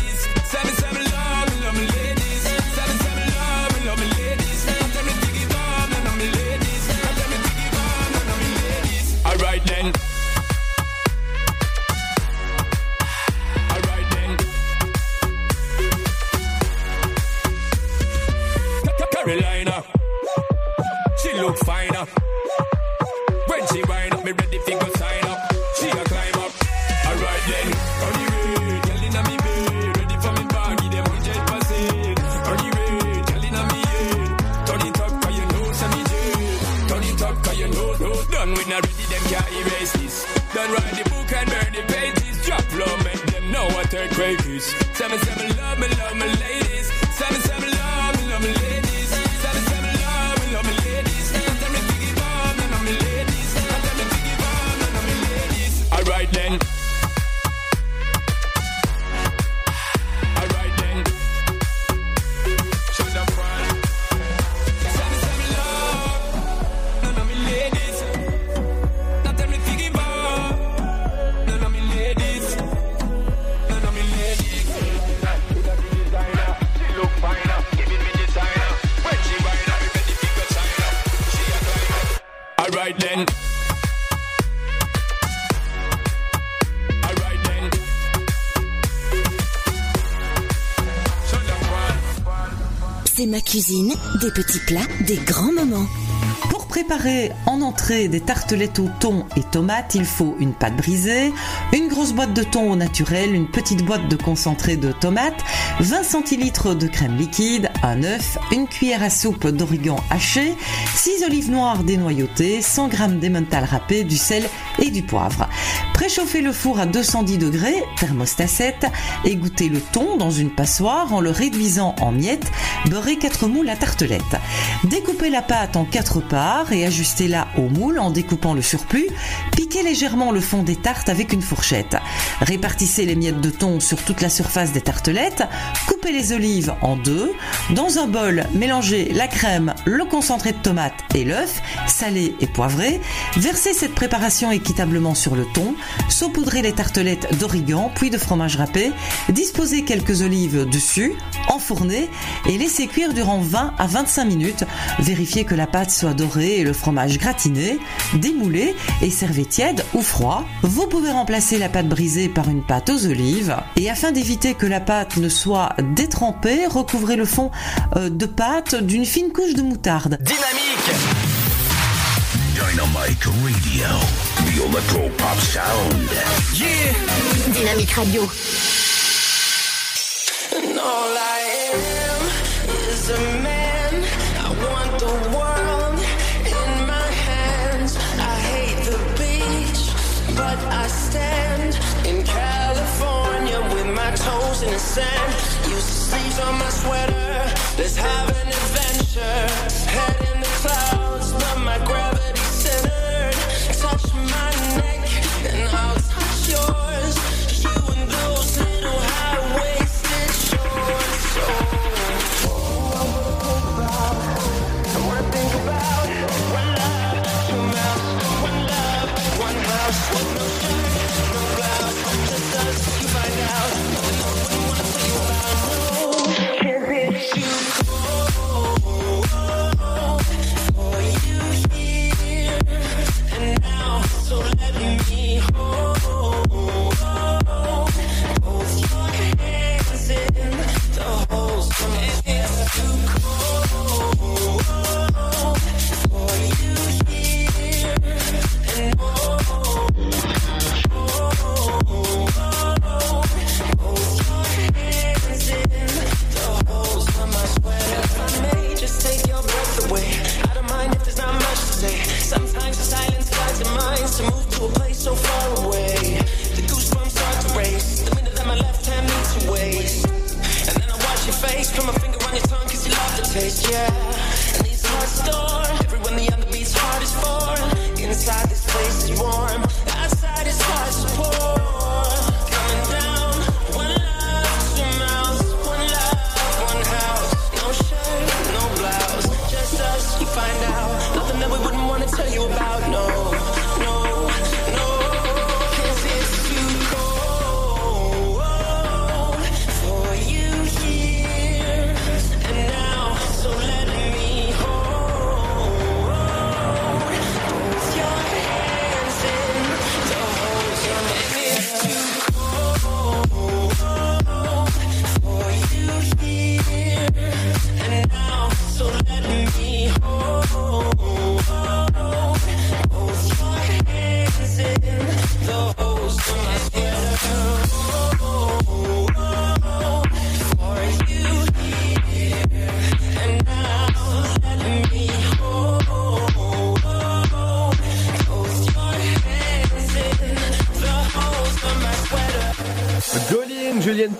right then. Cuisine, des petits plats, des grands moments. Pour préparer en entrée des tartelettes au thon et tomates, il faut une pâte brisée, une grosse boîte de thon au naturel, une petite boîte de concentré de tomates, 20 centilitres de crème liquide, un œuf, une cuillère à soupe d'origan haché, 6 olives noires dénoyautées, 100 g d'emmental râpé, du sel et du poivre. Préchauffez le four à 210 degrés, thermostat 7, égouttez le thon dans une passoire en le réduisant en miettes, beurrez 4 moules à tartelette. Découpez la pâte en 4 parts et ajustez-la au moule en découpant le surplus. Piquez légèrement le fond des tartes avec une fourchette. Répartissez les miettes de thon sur toute la surface des tartelettes. Coupez les olives en deux. Dans un bol, mélangez la crème, le concentré de tomate et l'œuf, salé et poivré. Versez cette préparation équitablement sur le thon. Saupoudrez les tartelettes d'origan puis de fromage râpé. Disposez quelques olives dessus, enfournez et laissez cuire durant 20 à 25 minutes. Vérifiez que la pâte soit dorée et le fromage gratiné. Démoulez et servez tiède ou froid. Vous pouvez remplacer la pâte brisée par une pâte aux olives. Et afin d'éviter que la pâte ne soit détrempée, recouvrez le fond de pâte d'une fine couche de moutarde. Dynamique Dynamite Radio. The Electro Pop Sound. Yeah Dynamique Radio. And all I am is a man. I want the world in my hands. I hate the beach, but I stand in California with my toes in the sand. You sleeves on my sweater. Let's have an adventure. Head in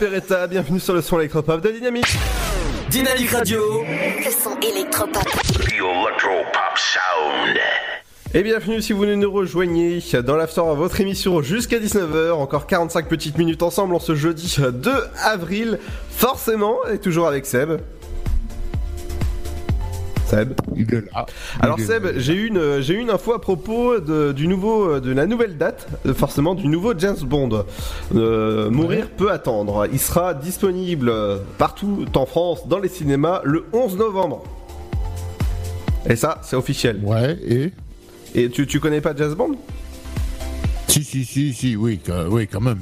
Peretta, bienvenue sur le son électropop de Dynamique. Dynamique Radio. Le son électropop. The Sound. Et bienvenue si vous nous rejoignez dans l'After, votre émission jusqu'à 19h. Encore 45 petites minutes ensemble en ce jeudi 2 avril. Forcément, et toujours avec Seb. Seb. Il est là. Alors Il est Seb, j'ai eu une j'ai une info à propos de, du nouveau de la nouvelle date, forcément du nouveau James Bond. Euh, Mourir peut attendre. Il sera disponible partout en France dans les cinémas le 11 novembre. Et ça, c'est officiel. Ouais, et? Et tu, tu connais pas James Bond? Si, si, si, si, oui, oui, quand même.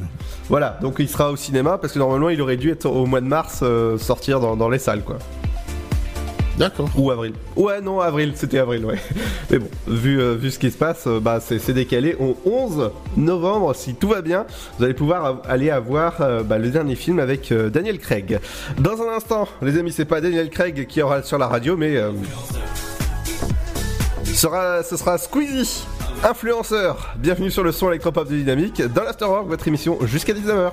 Voilà, donc il sera au cinéma parce que normalement il aurait dû être au mois de mars euh, sortir dans, dans les salles quoi. Ou avril. Ouais, non, avril, c'était avril, ouais. (laughs) Mais bon, vu, euh, vu ce qui se passe, euh, bah, c'est décalé au 11 novembre. Si tout va bien, vous allez pouvoir aller avoir euh, bah, le dernier film avec Daniel Craig. Dans un instant, les amis, c'est pas Daniel Craig qui aura sur la radio, mais. sera, ce sera Squeezie influenceurs. Bienvenue sur le son électropop de Dynamique dans l'Afterwork, votre émission jusqu'à 19h.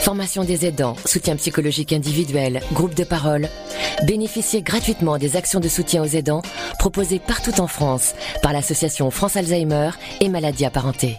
Formation des aidants, soutien psychologique individuel, groupe de parole. Bénéficiez gratuitement des actions de soutien aux aidants proposées partout en France par l'association France Alzheimer et maladies apparentées.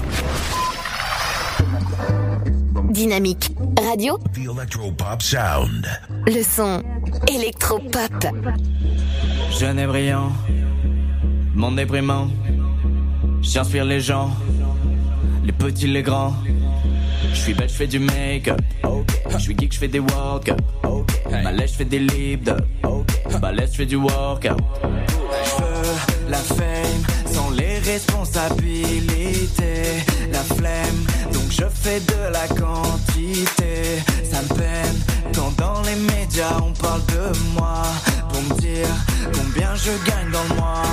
Dynamique radio. The electropop sound. Le son électropop. Jeune et brillant, monde déprimant. J'inspire les gens, les petits, les grands. Je suis belle, je fais du make-up. Je suis geek, je fais des walk Balèze, je fais des libres. Balèze, je fais du workout. Je veux la fame sans les responsabilités. La flemme, donc je fais de la quantité. Ça me peine quand dans les médias on parle de moi. Pour me dire combien je gagne dans le mois.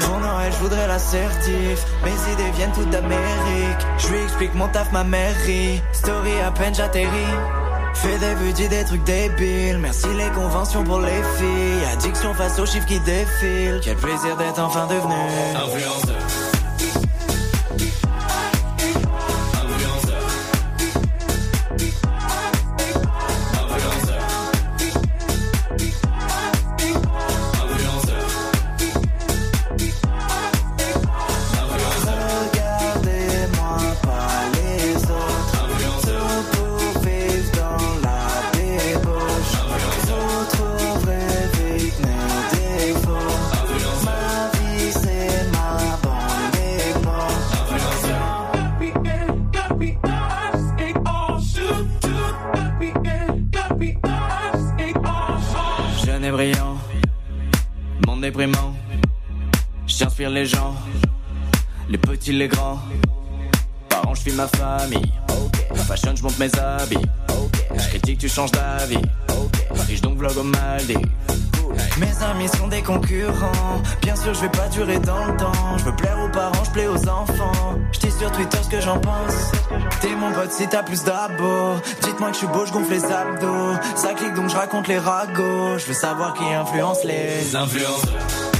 Pour Noël, je voudrais l'assertif. Mes idées viennent toutes d'Amérique. Je lui explique mon taf, ma mairie. Story à peine j'atterris. Fais des vues, dis des trucs débiles. Merci les conventions pour les filles. Addiction face aux chiffres qui défilent. Quel plaisir d'être enfin devenu influenceur. Brillant, monde déprimant. J'inspire les gens, les petits, les grands. Parents, je filme ma famille. Fashion, je monte mes habits. Je critique, tu changes d'avis. Riche donc vlog au Maldives mes amis sont des concurrents. Bien sûr, je vais pas durer dans le temps. Je veux plaire aux parents, je plais aux enfants. Je dis sur Twitter ce que j'en pense. T'es mon pote si t'as plus d'abos. Dites-moi que je suis beau, je gonfle les abdos. Ça clique donc je raconte les ragots. Je veux savoir qui influence les influenceurs.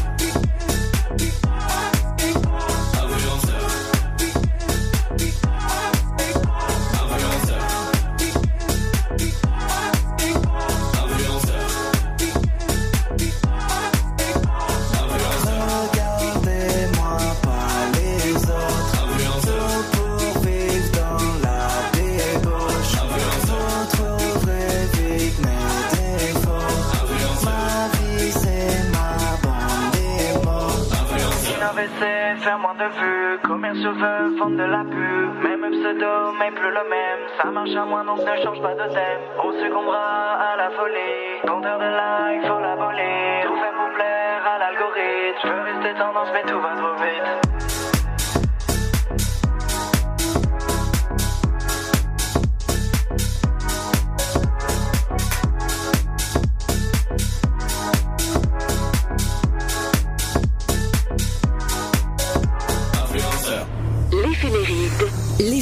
De vues. Commerciaux veulent vendre de la pub. Même pseudo, mais plus le même. Ça marche à moins donc ne change pas de thème. On succombera à la folie. Compteur de likes, faut l'abolir. Tout fait pour plaire à l'algorithme. Je veux rester tendance, mais tout va trop vite.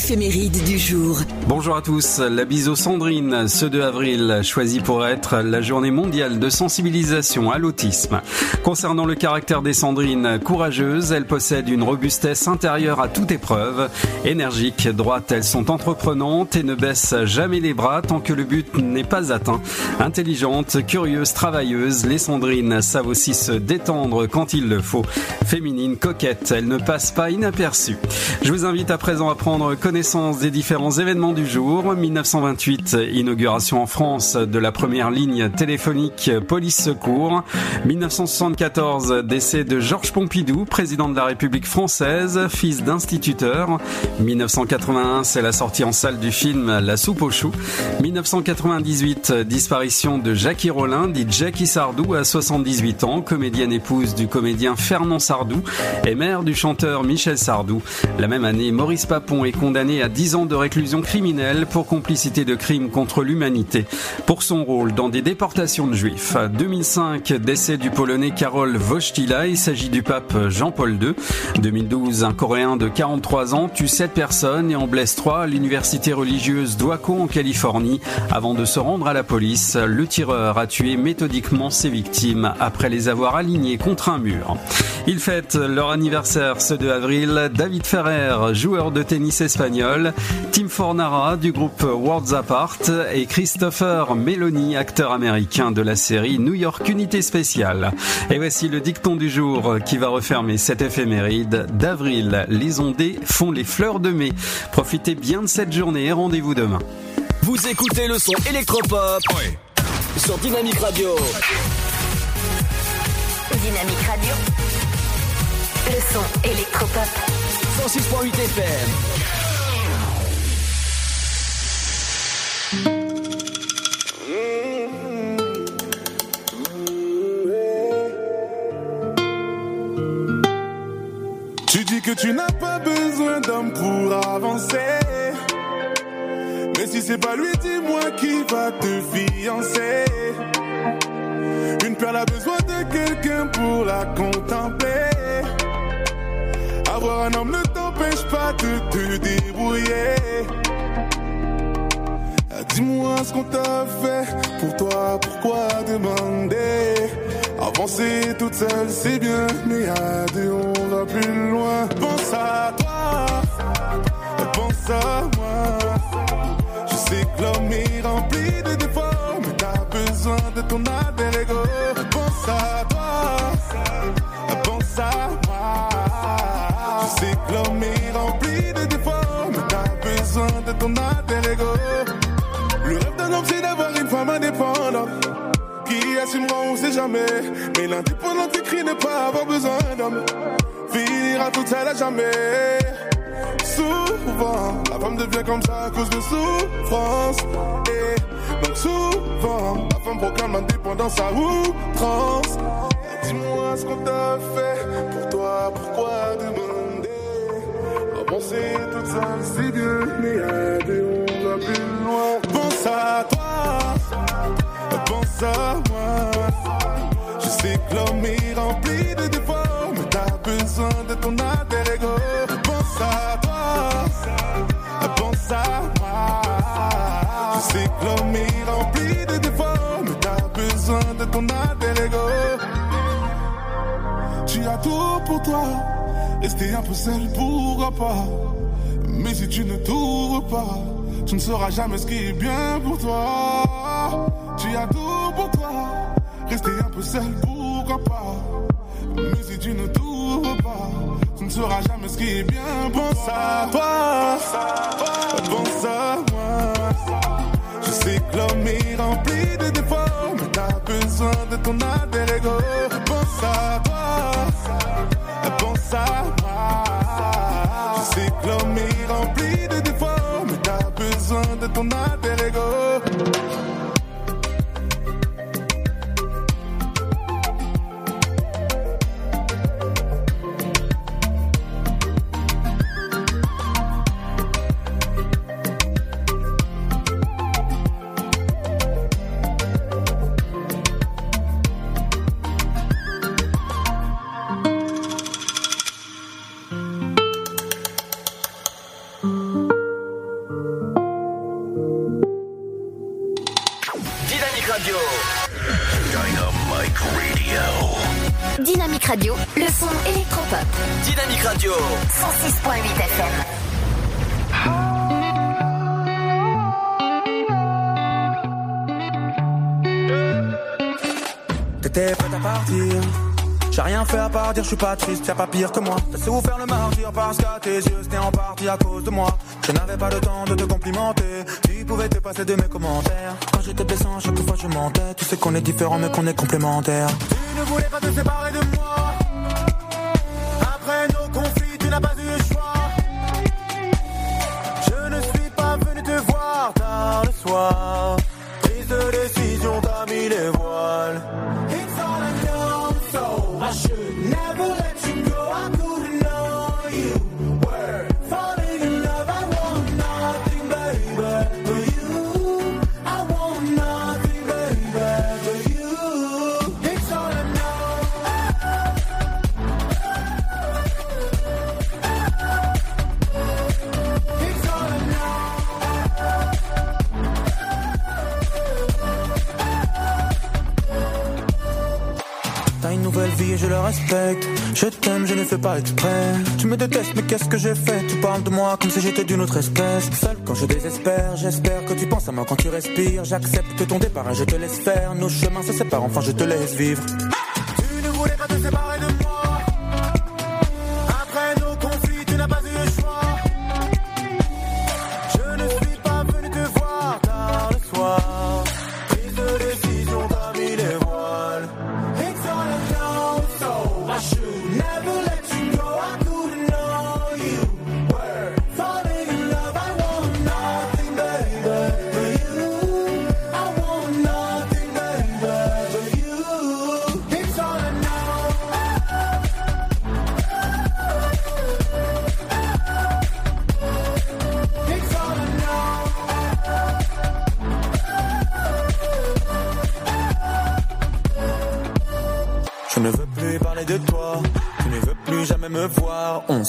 Du jour. Bonjour à tous, la bise Sandrine, ce 2 avril, choisi pour être la journée mondiale de sensibilisation à l'autisme. Concernant le caractère des Sandrines, courageuses, elles possèdent une robustesse intérieure à toute épreuve. Énergiques, droites, elles sont entreprenantes et ne baissent jamais les bras tant que le but n'est pas atteint. Intelligentes, curieuses, travailleuses, les Sandrines savent aussi se détendre quand il le faut. Féminines, coquettes, elles ne passent pas inaperçues. Je vous invite à présent à prendre connaissance des différents événements du jour. 1928, inauguration en France de la première ligne téléphonique police secours. 1974, décès de Georges Pompidou, président de la République française, fils d'instituteur. 1981, c'est la sortie en salle du film La soupe aux choux. 1998, disparition de Jackie Rollin, dit Jackie Sardou à 78 ans, comédienne épouse du comédien Fernand Sardou et mère du chanteur Michel Sardou. La même année, Maurice Papon est condamné à 10 ans de réclusion criminelle pour complicité de crimes contre l'humanité pour son rôle dans des déportations de juifs. 2005, décès du polonais Karol Wojtyla, il s'agit du pape Jean-Paul II. 2012, un coréen de 43 ans tue 7 personnes et en blesse 3 à l'université religieuse d'Waco en Californie. Avant de se rendre à la police, le tireur a tué méthodiquement ses victimes après les avoir alignées contre un mur. Ils fêtent leur anniversaire ce 2 avril. David Ferrer, joueur de tennis espagnol, Tim Fornara du groupe Worlds Apart et Christopher Meloni, acteur américain de la série New York Unité Spéciale. Et voici le dicton du jour qui va refermer cette éphéméride d'avril. Les ondées font les fleurs de mai. Profitez bien de cette journée et rendez-vous demain. Vous écoutez le son électropop sur Dynamique Radio. Dynamique Radio. Le son électropop. 106.8 FM. Que tu n'as pas besoin d'homme pour avancer. Mais si c'est pas lui, dis-moi qui va te fiancer. Une perle a besoin de quelqu'un pour la contempler. Avoir un homme ne t'empêche pas de te débrouiller. Ah, Dis-moi ce qu'on t'a fait pour toi, pourquoi demander? Avancer toute seule c'est bien, mais à deux on va plus loin. Pense à toi, pense à moi. Je sais que l'homme est rempli de défauts, mais t'as besoin de ton alter ego. Pense à toi, pense à moi. Je sais que l'homme est rempli de défauts, mais t'as besoin de ton alter. Le rêve d'un homme, c'est d'avoir une femme indépendante qui assumera, on sait jamais. Mais l'indépendant qui crie ne pas avoir besoin d'homme finira toute seule à jamais. Souvent, la femme devient comme ça à cause de souffrance. Et donc souvent, la femme proclame l'indépendance à outrance. Dis-moi ce qu'on t'a fait pour toi, pourquoi demander? Avancer toute seule, c'est bien, mais Je sais que l'homme est rempli de défauts, mais t'as besoin de ton alter ego. Pense à toi, pense à moi. Je sais que l'homme est rempli de défauts, mais t'as besoin de ton alter. Tu as tout pour toi, rester un peu seul, pourquoi pas. Mais si tu ne t'ouvres pas, tu ne sauras jamais ce qui est bien pour toi. Tu as tout pour toi, rester un peu seul, pourquoi pas? Mais si tu ne t'ouvres pas, tu ne sauras jamais ce qui est bien. Pense à toi, pense à moi. Je sais que l'homme est rempli de défauts, mais t'as besoin de ton alter ego. Pense à toi, pense ça va. Je sais que l'homme est rempli de défauts, mais t'as besoin de ton alter ego. Je suis pas triste, y'a pas pire que moi. T'as faire le martyr parce qu'à tes yeux c'était en partie à cause de moi. Je n'avais pas le temps de te complimenter. Tu pouvais te passer de mes commentaires. Quand j'étais blessant, chaque fois je mentais. Tu sais qu'on est différents mais qu'on est complémentaires. Tu ne voulais pas te séparer de moi. Après nos conflits, tu n'as pas eu le choix. Je ne suis pas venu te voir tard le soir. Prise de décision, t'as mis les voiles. Je t'aime, je ne fais pas exprès. Tu me détestes, mais qu'est-ce que j'ai fait? Tu parles de moi comme si j'étais d'une autre espèce. Seul quand je désespère, j'espère que tu penses à moi quand tu respires. J'accepte ton départ et je te laisse faire. Nos chemins se séparent, enfin je te laisse vivre. Tu ne voulais pas te séparer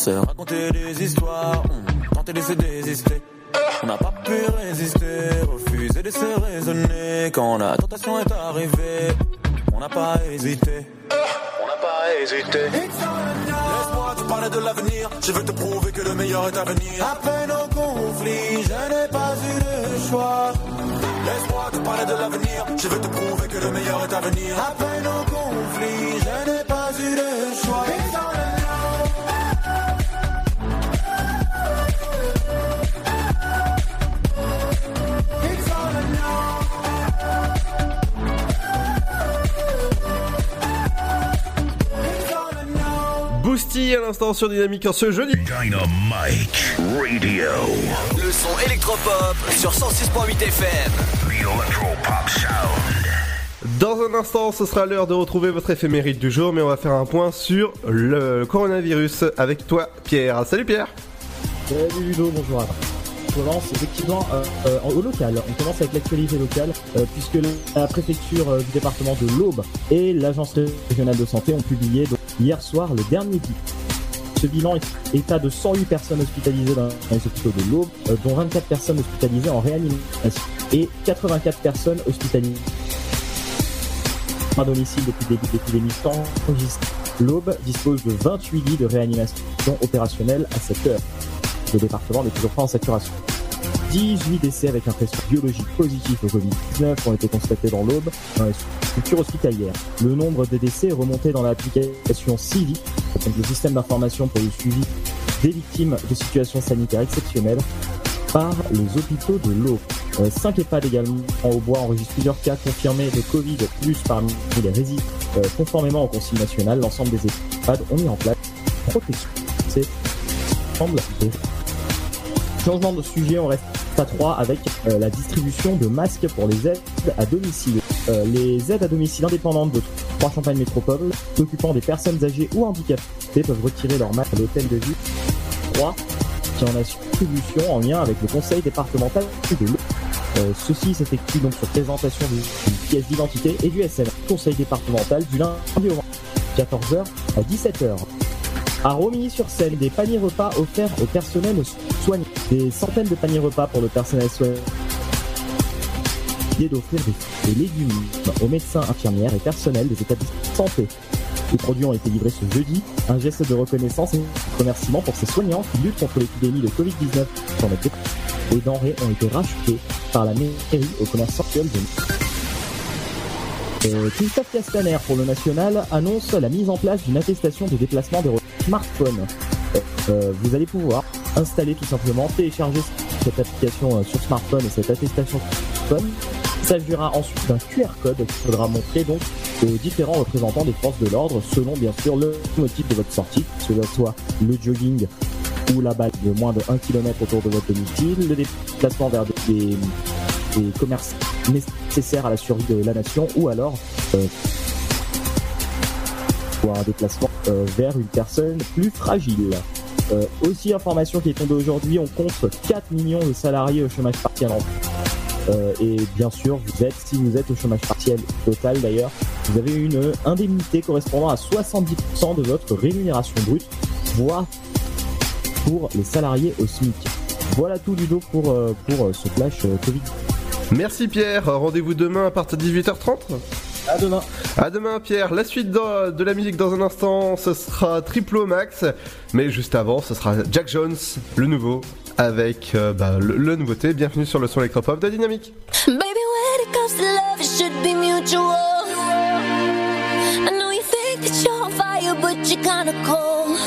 s'est raconté des histoires, on tentait de se l'instant sur Dynamique en ce jeudi. Dynamic Radio. Le son électropop sur 106.8 FM. The Electropop Sound. Dans un instant, ce sera l'heure de retrouver votre éphéméride du jour, mais on va faire un point sur le coronavirus avec toi, Pierre. Salut Pierre Salut Ludo, bonjour à tous. On commence effectivement euh, euh, au local. On commence avec l'actualité locale, euh, puisque la préfecture euh, du département de l'Aube et l'agence régionale de santé ont publié donc, hier soir le dernier bilan. Ce bilan est état de 108 personnes hospitalisées dans les hôpitaux de l'Aube, euh, dont 24 personnes hospitalisées en réanimation et 84 personnes hospitalisées à domicile depuis le début l'épidémie. L'Aube dispose de 28 lits de réanimation opérationnels à cette heure. Le département n'est toujours pas en saturation. 18 décès avec un test biologique positif au Covid-19 ont été constatés dans l'Aube, dans les structures hospitalières. Le nombre de décès est remonté dans l'application CIVI, le système d'information pour le suivi des victimes de situations sanitaires exceptionnelles, par les hôpitaux de l'Aube. Euh, 5 EHPAD également au bois enregistrent plusieurs cas confirmés de Covid plus parmi les résidents. Euh, conformément au Conseil national, l'ensemble des EHPAD ont mis en place protection. C'est semble Changement de sujet, on reste à 3 avec euh, la distribution de masques pour les aides à domicile. Euh, les aides à domicile indépendantes de trois Champagne Métropole s'occupant des personnes âgées ou handicapées peuvent retirer leur masque à l'hôtel de ville 3 qui en a distribution en lien avec le conseil départemental. Euh, ceci s'effectue donc sur présentation d'une pièce d'identité et du SN. Conseil départemental du lundi au vendredi, 14h à 17h. À Romilly-sur-Seine, des paniers repas offerts au personnel soignant. Des centaines de paniers repas pour le personnel soignant. L'idée d'offrir des, des légumes aux médecins, infirmières et personnels des établissements de santé. Les produits ont été livrés ce jeudi, un geste de reconnaissance et de remerciement pour ces soignants qui luttent contre l'épidémie de Covid-19 sur notre pays. Les denrées ont été rachetées par la mairie au commerçant actuel de euh, Christophe Castaner pour le national annonce la mise en place d'une attestation de déplacement des smartphones. Euh, vous allez pouvoir installer tout simplement, télécharger cette application euh, sur smartphone et cette attestation sur smartphone. Il s'agira ensuite d'un QR code qu'il faudra montrer donc aux différents représentants des forces de l'ordre selon bien sûr le motif de votre sortie, que ce soit le jogging ou la balle de moins de 1 km autour de votre domicile, le déplacement vers des, des commerces nécessaires à la survie de la nation ou alors euh, un déplacement euh, vers une personne plus fragile. Euh, aussi, information qui est tombée aujourd'hui, on compte 4 millions de salariés au chômage partiel en euh, et bien sûr, vous êtes, si vous êtes au chômage partiel total d'ailleurs, vous avez une indemnité correspondant à 70% de votre rémunération brute, voire pour les salariés au SMIC. Voilà tout du dos pour, pour ce flash Covid. Merci Pierre, rendez-vous demain à partir de 18h30 À demain. À demain Pierre, la suite de, de la musique dans un instant, ce sera Triplo Max, mais juste avant, ce sera Jack Jones, le nouveau, avec euh, bah, le, le nouveauté. Bienvenue sur le son électropop de Dynamique. Baby, when it comes to love, it should be mutual. I know you think that you're on fire, but you're kinda cold.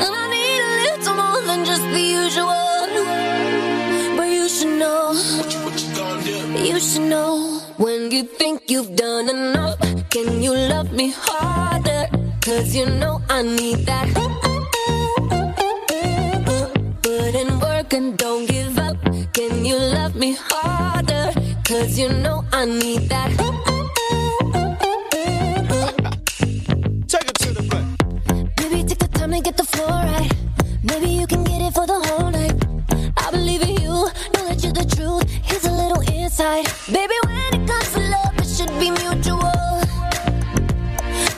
And I need a little more than just the usual. But you should know. You should know. When you think you've done enough, can you love me harder? Cause you know I need that. Put in work and don't give up. Can you love me harder? Cause you know I need that. Take it to the front. Maybe take the time to get the floor right. Maybe you can get Baby, when it comes to love, it should be mutual.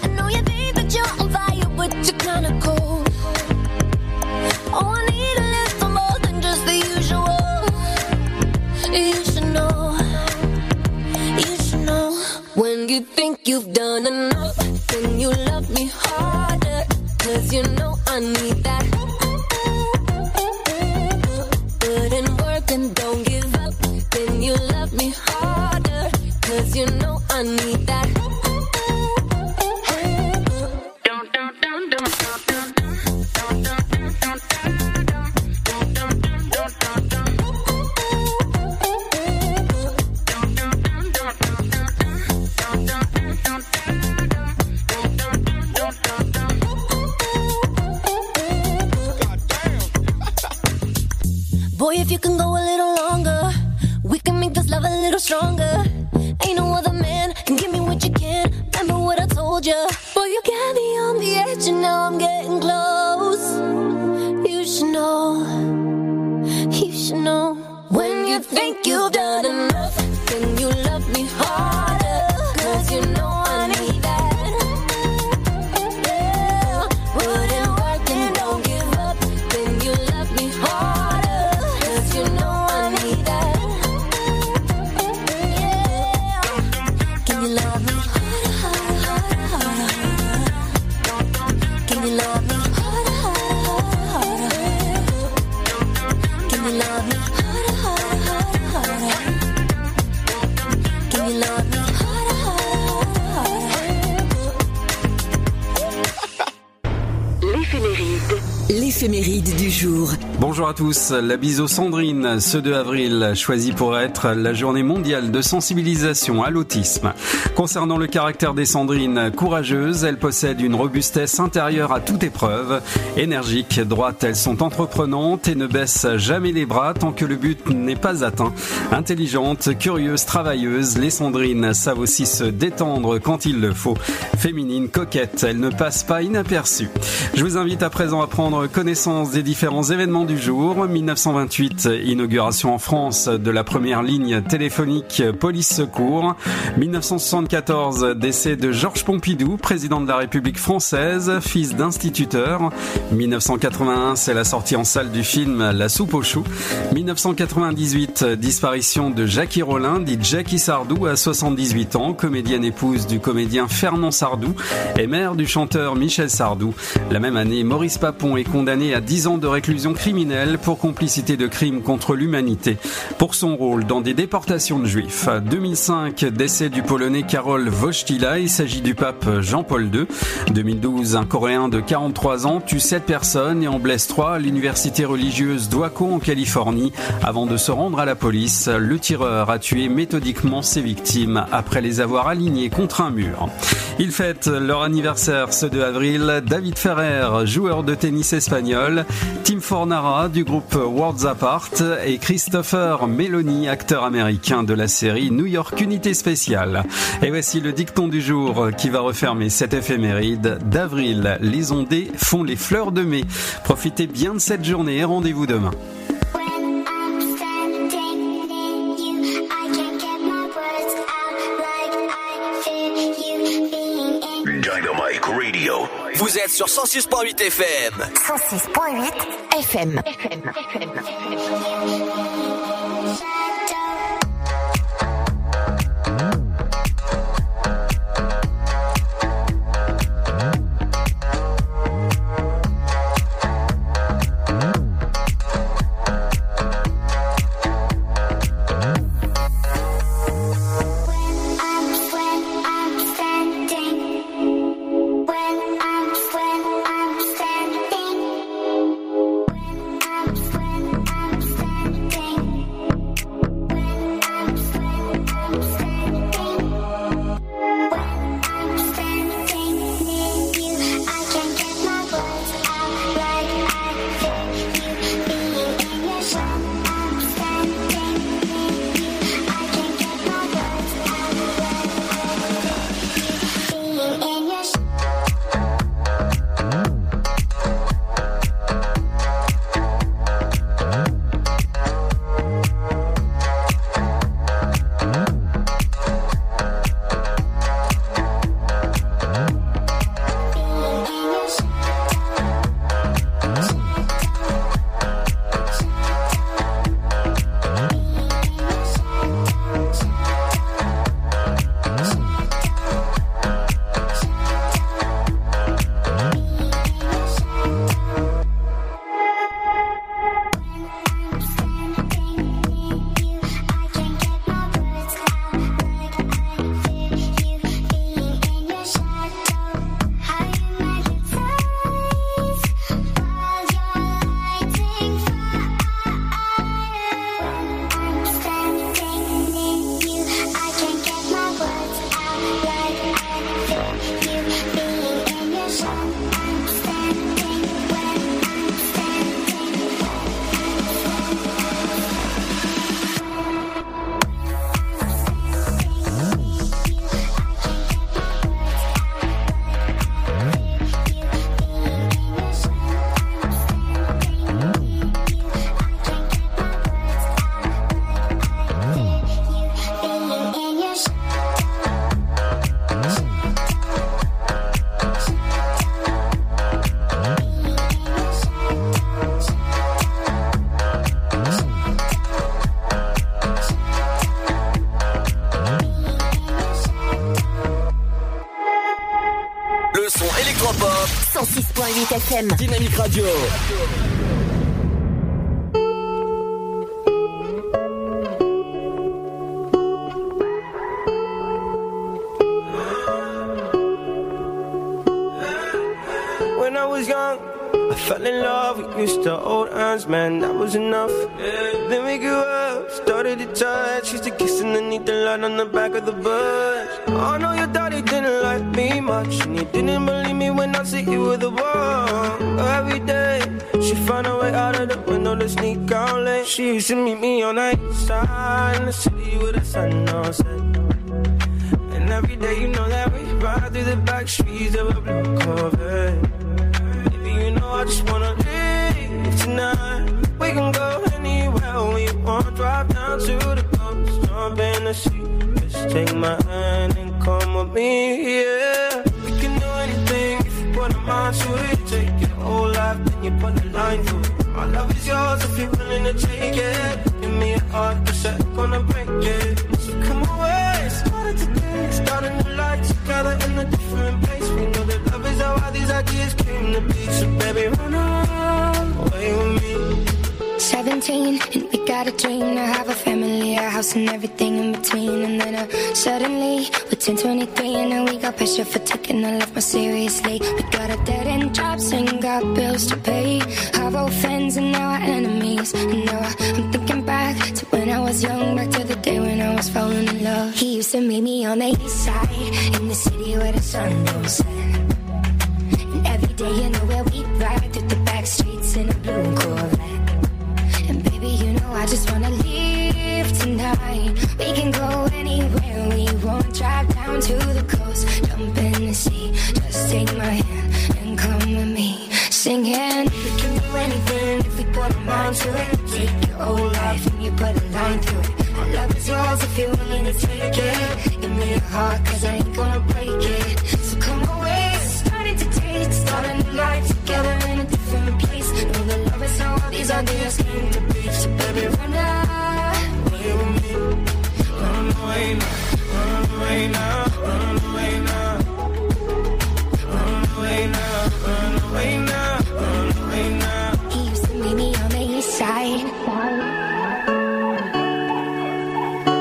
I know you think that you're on fire, but you're kinda cold. Oh, I need a little more than just the usual. You should know. You should know. When you think you've done enough, then you love me harder. Cause you know I need that. Put in work and don't give up. Then you love me harder. Cause you know I need that. Boy, if you can go a little longer, a little stronger. Ain't no other man can give me what you can. Remember what I told you. Boy, you got me on the edge, and now I'm getting close. You should know. You should know. When you think you've done enough, then you love me harder. You love L'éphéméride. Du jour. Bonjour à tous. La bise Sandrine, ce 2 avril, choisi pour être la journée mondiale de sensibilisation à l'autisme. Concernant le caractère des Sandrines, courageuses, elles possèdent une robustesse intérieure à toute épreuve. Énergiques, droites, elles sont entreprenantes et ne baissent jamais les bras tant que le but n'est pas atteint. Intelligentes, curieuses, travailleuses, les Sandrines savent aussi se détendre quand il le faut. Féminines, coquettes, elles ne passent pas inaperçues. Je vous invite à présent à prendre connaissance des différents événements du jour. 1928, inauguration en France de la première ligne téléphonique police secours. 1974, décès de Georges Pompidou, président de la République française, fils d'instituteur. 1981, c'est la sortie en salle du film La soupe aux choux. 1998, disparition de Jackie Rollin, dit Jackie Sardou à 78 ans, comédienne épouse du comédien Fernand Sardou et mère du chanteur Michel Sardou. La même année, Maurice Papon est condamné à 10 ans de réclusion criminelle pour complicité de crimes contre l'humanité pour son rôle dans des déportations de juifs. 2005, décès du polonais Karol Wojtyla, il s'agit du pape Jean-Paul II. 2012, un coréen de 43 ans tue 7 personnes et en blesse 3 à l'université religieuse d'Waco en Californie avant de se rendre à la police. Le tireur a tué méthodiquement ses victimes après les avoir alignées contre un mur. Ils fêtent leur anniversaire ce 2 avril. David Ferrer, joueur de tennis espagnol, Tim Fornara du groupe Worlds Apart et Christopher Meloni, acteur américain de la série New York Unité Spéciale. Et voici le dicton du jour qui va refermer cette éphéméride d'avril. Les ondées font les fleurs de mai. Profitez bien de cette journée et rendez-vous demain. Vous êtes sur 106.8 FM. 106.8 FM. Le Dynamique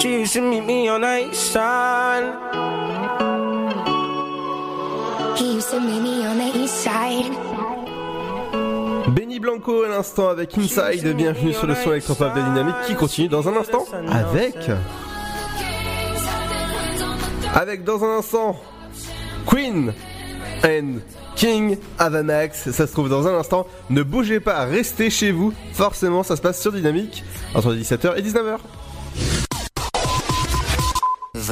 She used to meet me on the east side. He used to meet me on the east side. Benny Blanco à l'instant avec Inside, bienvenue sur le son électropop de Dynamique qui continue dans un instant avec... Avec dans un instant Queen and King Avanax, ça se trouve dans un instant. Ne bougez pas, restez chez vous. Forcément, ça se passe sur Dynamique entre 17h et 19h.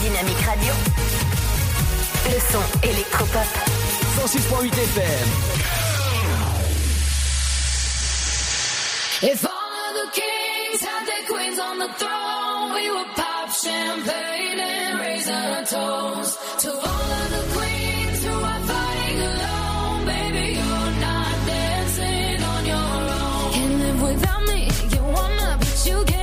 Dynamique Radio. Le son électropop. 106.8 FM. If all of the kings had their queens on the throne, we would pop champagne and raise our toast to all of the queens who are fighting alone. Baby, you're not dancing on your own. Can't live without me. You wanna, but you can't.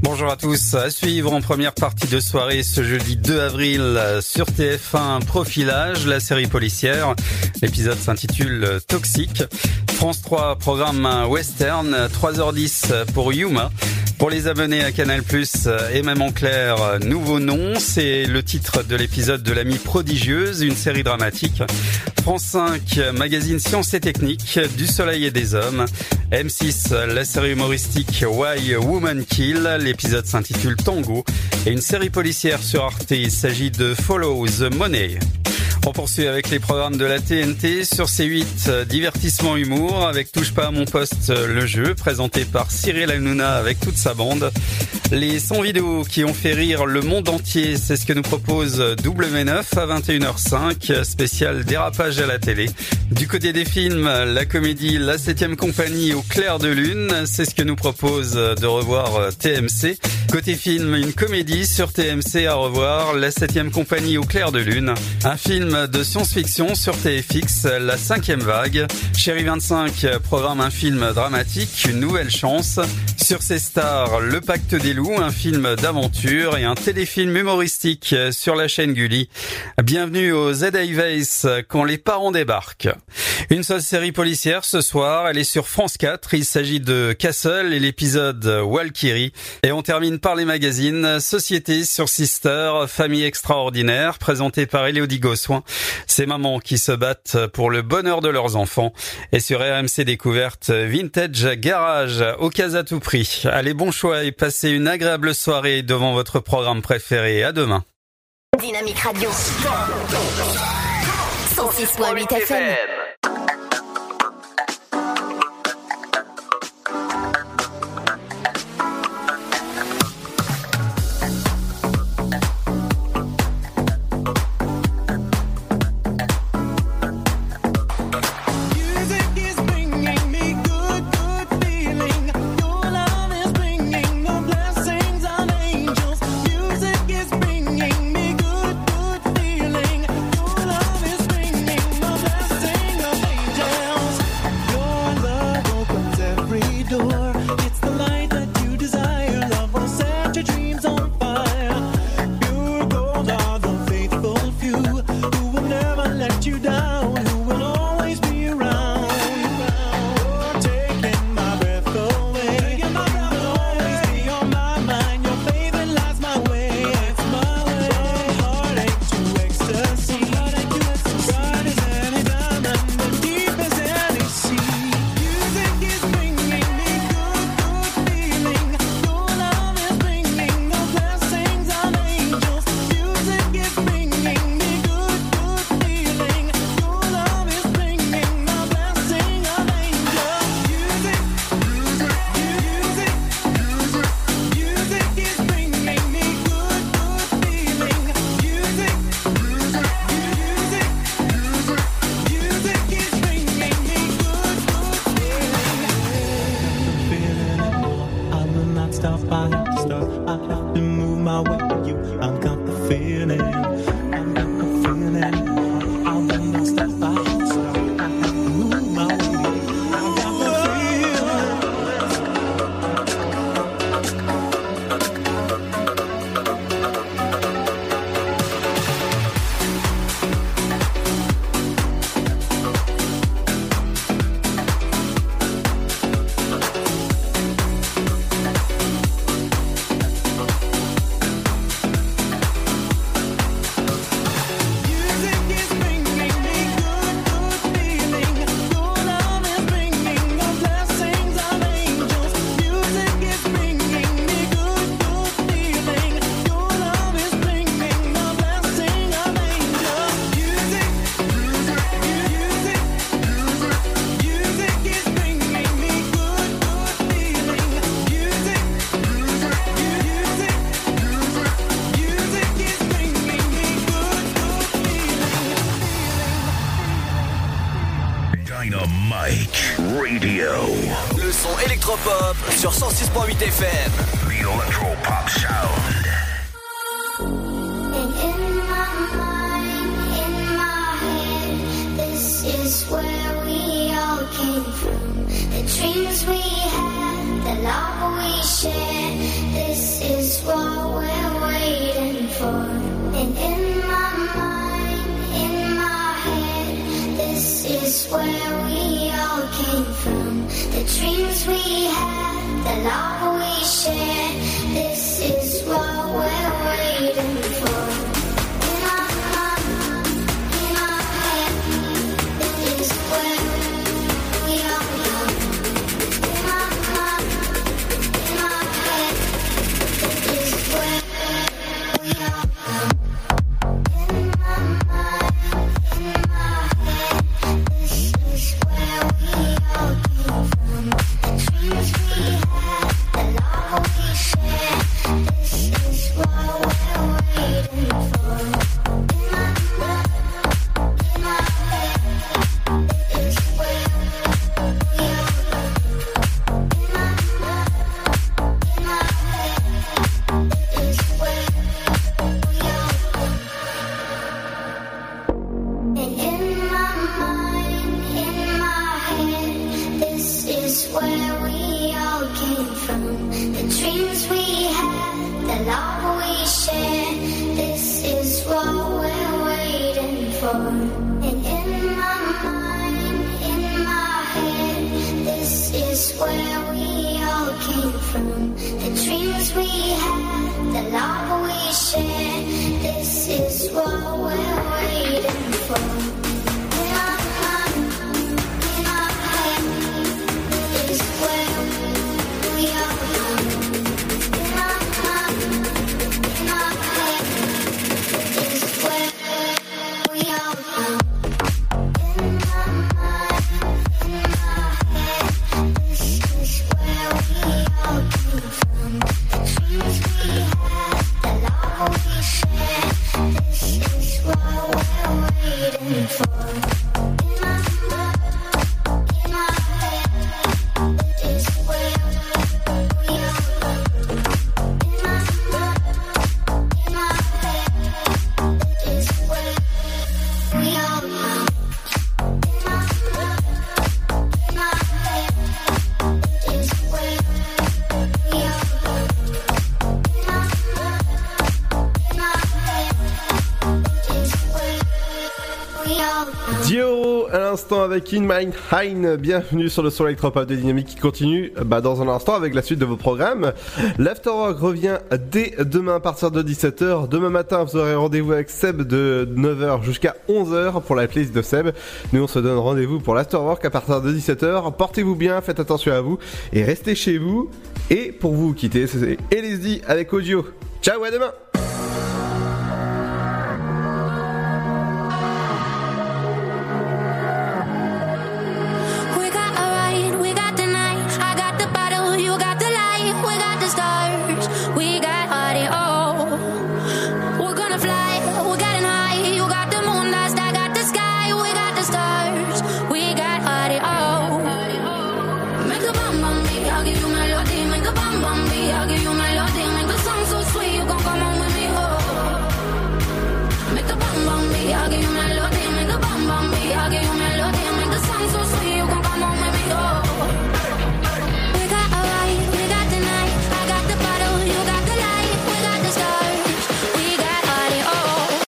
Bonjour à tous. À suivre en première partie de soirée ce jeudi 2 avril sur TF1 Profilage, la série policière. L'épisode s'intitule Toxique. France 3 programme western 3h10 pour Yuma. Pour les abonnés à Canal+, et même en clair, nouveau nom, c'est le titre de l'épisode de l'amie prodigieuse, une série dramatique. France 5, magazine Sciences et Techniques, du Soleil et des Hommes. M6, la série humoristique Why Woman Kill, l'épisode s'intitule Tango. Et une série policière sur Arte, il s'agit de Follow the Money. On poursuit avec les programmes de la TNT sur C8, euh, divertissement humour avec Touche pas à mon poste le jeu présenté par Cyril Hanouna avec toute sa bande. Les 100 vidéos qui ont fait rire le monde entier, c'est ce que nous propose W9 à 21h05, spécial dérapage à la télé. Du côté des films, la comédie La 7ème compagnie au clair de lune, c'est ce que nous propose de revoir euh, TMC. Côté film, une comédie sur TMC à revoir, La 7ème compagnie au clair de lune. Un film de science-fiction sur TFX, La cinquième vague. Chérie 25 programme un film dramatique, Une nouvelle chance. Sur ses stars, Le pacte des loups, un film d'aventure et un téléfilm humoristique sur la chaîne Gulli. Bienvenue au Z Ace quand les parents débarquent. Une seule série policière ce soir, elle est sur France 4. Il s'agit de Castle et l'épisode Walkyrie. Et on termine par les magazines Société sur Sister, Famille extraordinaire, présenté par Elodie Gossoin. Ces mamans qui se battent pour le bonheur de leurs enfants. Et sur RMC Découverte, Vintage Garage, au cas à tout prix. Allez, bon choix et passez une agréable soirée devant votre programme préféré. À demain. Dynamique Radio. is where we all came from. The dreams we had, the love we shared. This is what we're. Avec In Mind Hein. Bienvenue sur le son électropop de Dynamique qui continue bah, dans un instant avec la suite de vos programmes. L'Afterwork revient dès demain à partir de 17h. Demain matin, vous aurez rendez-vous avec Seb de 9h jusqu'à 11h pour la playlist de Seb. Nous, on se donne rendez-vous pour l'Afterwork à partir de 17h. Portez-vous bien, faites attention à vous et restez chez vous. Et pour vous quitter, c'est LSD avec audio. Ciao, à demain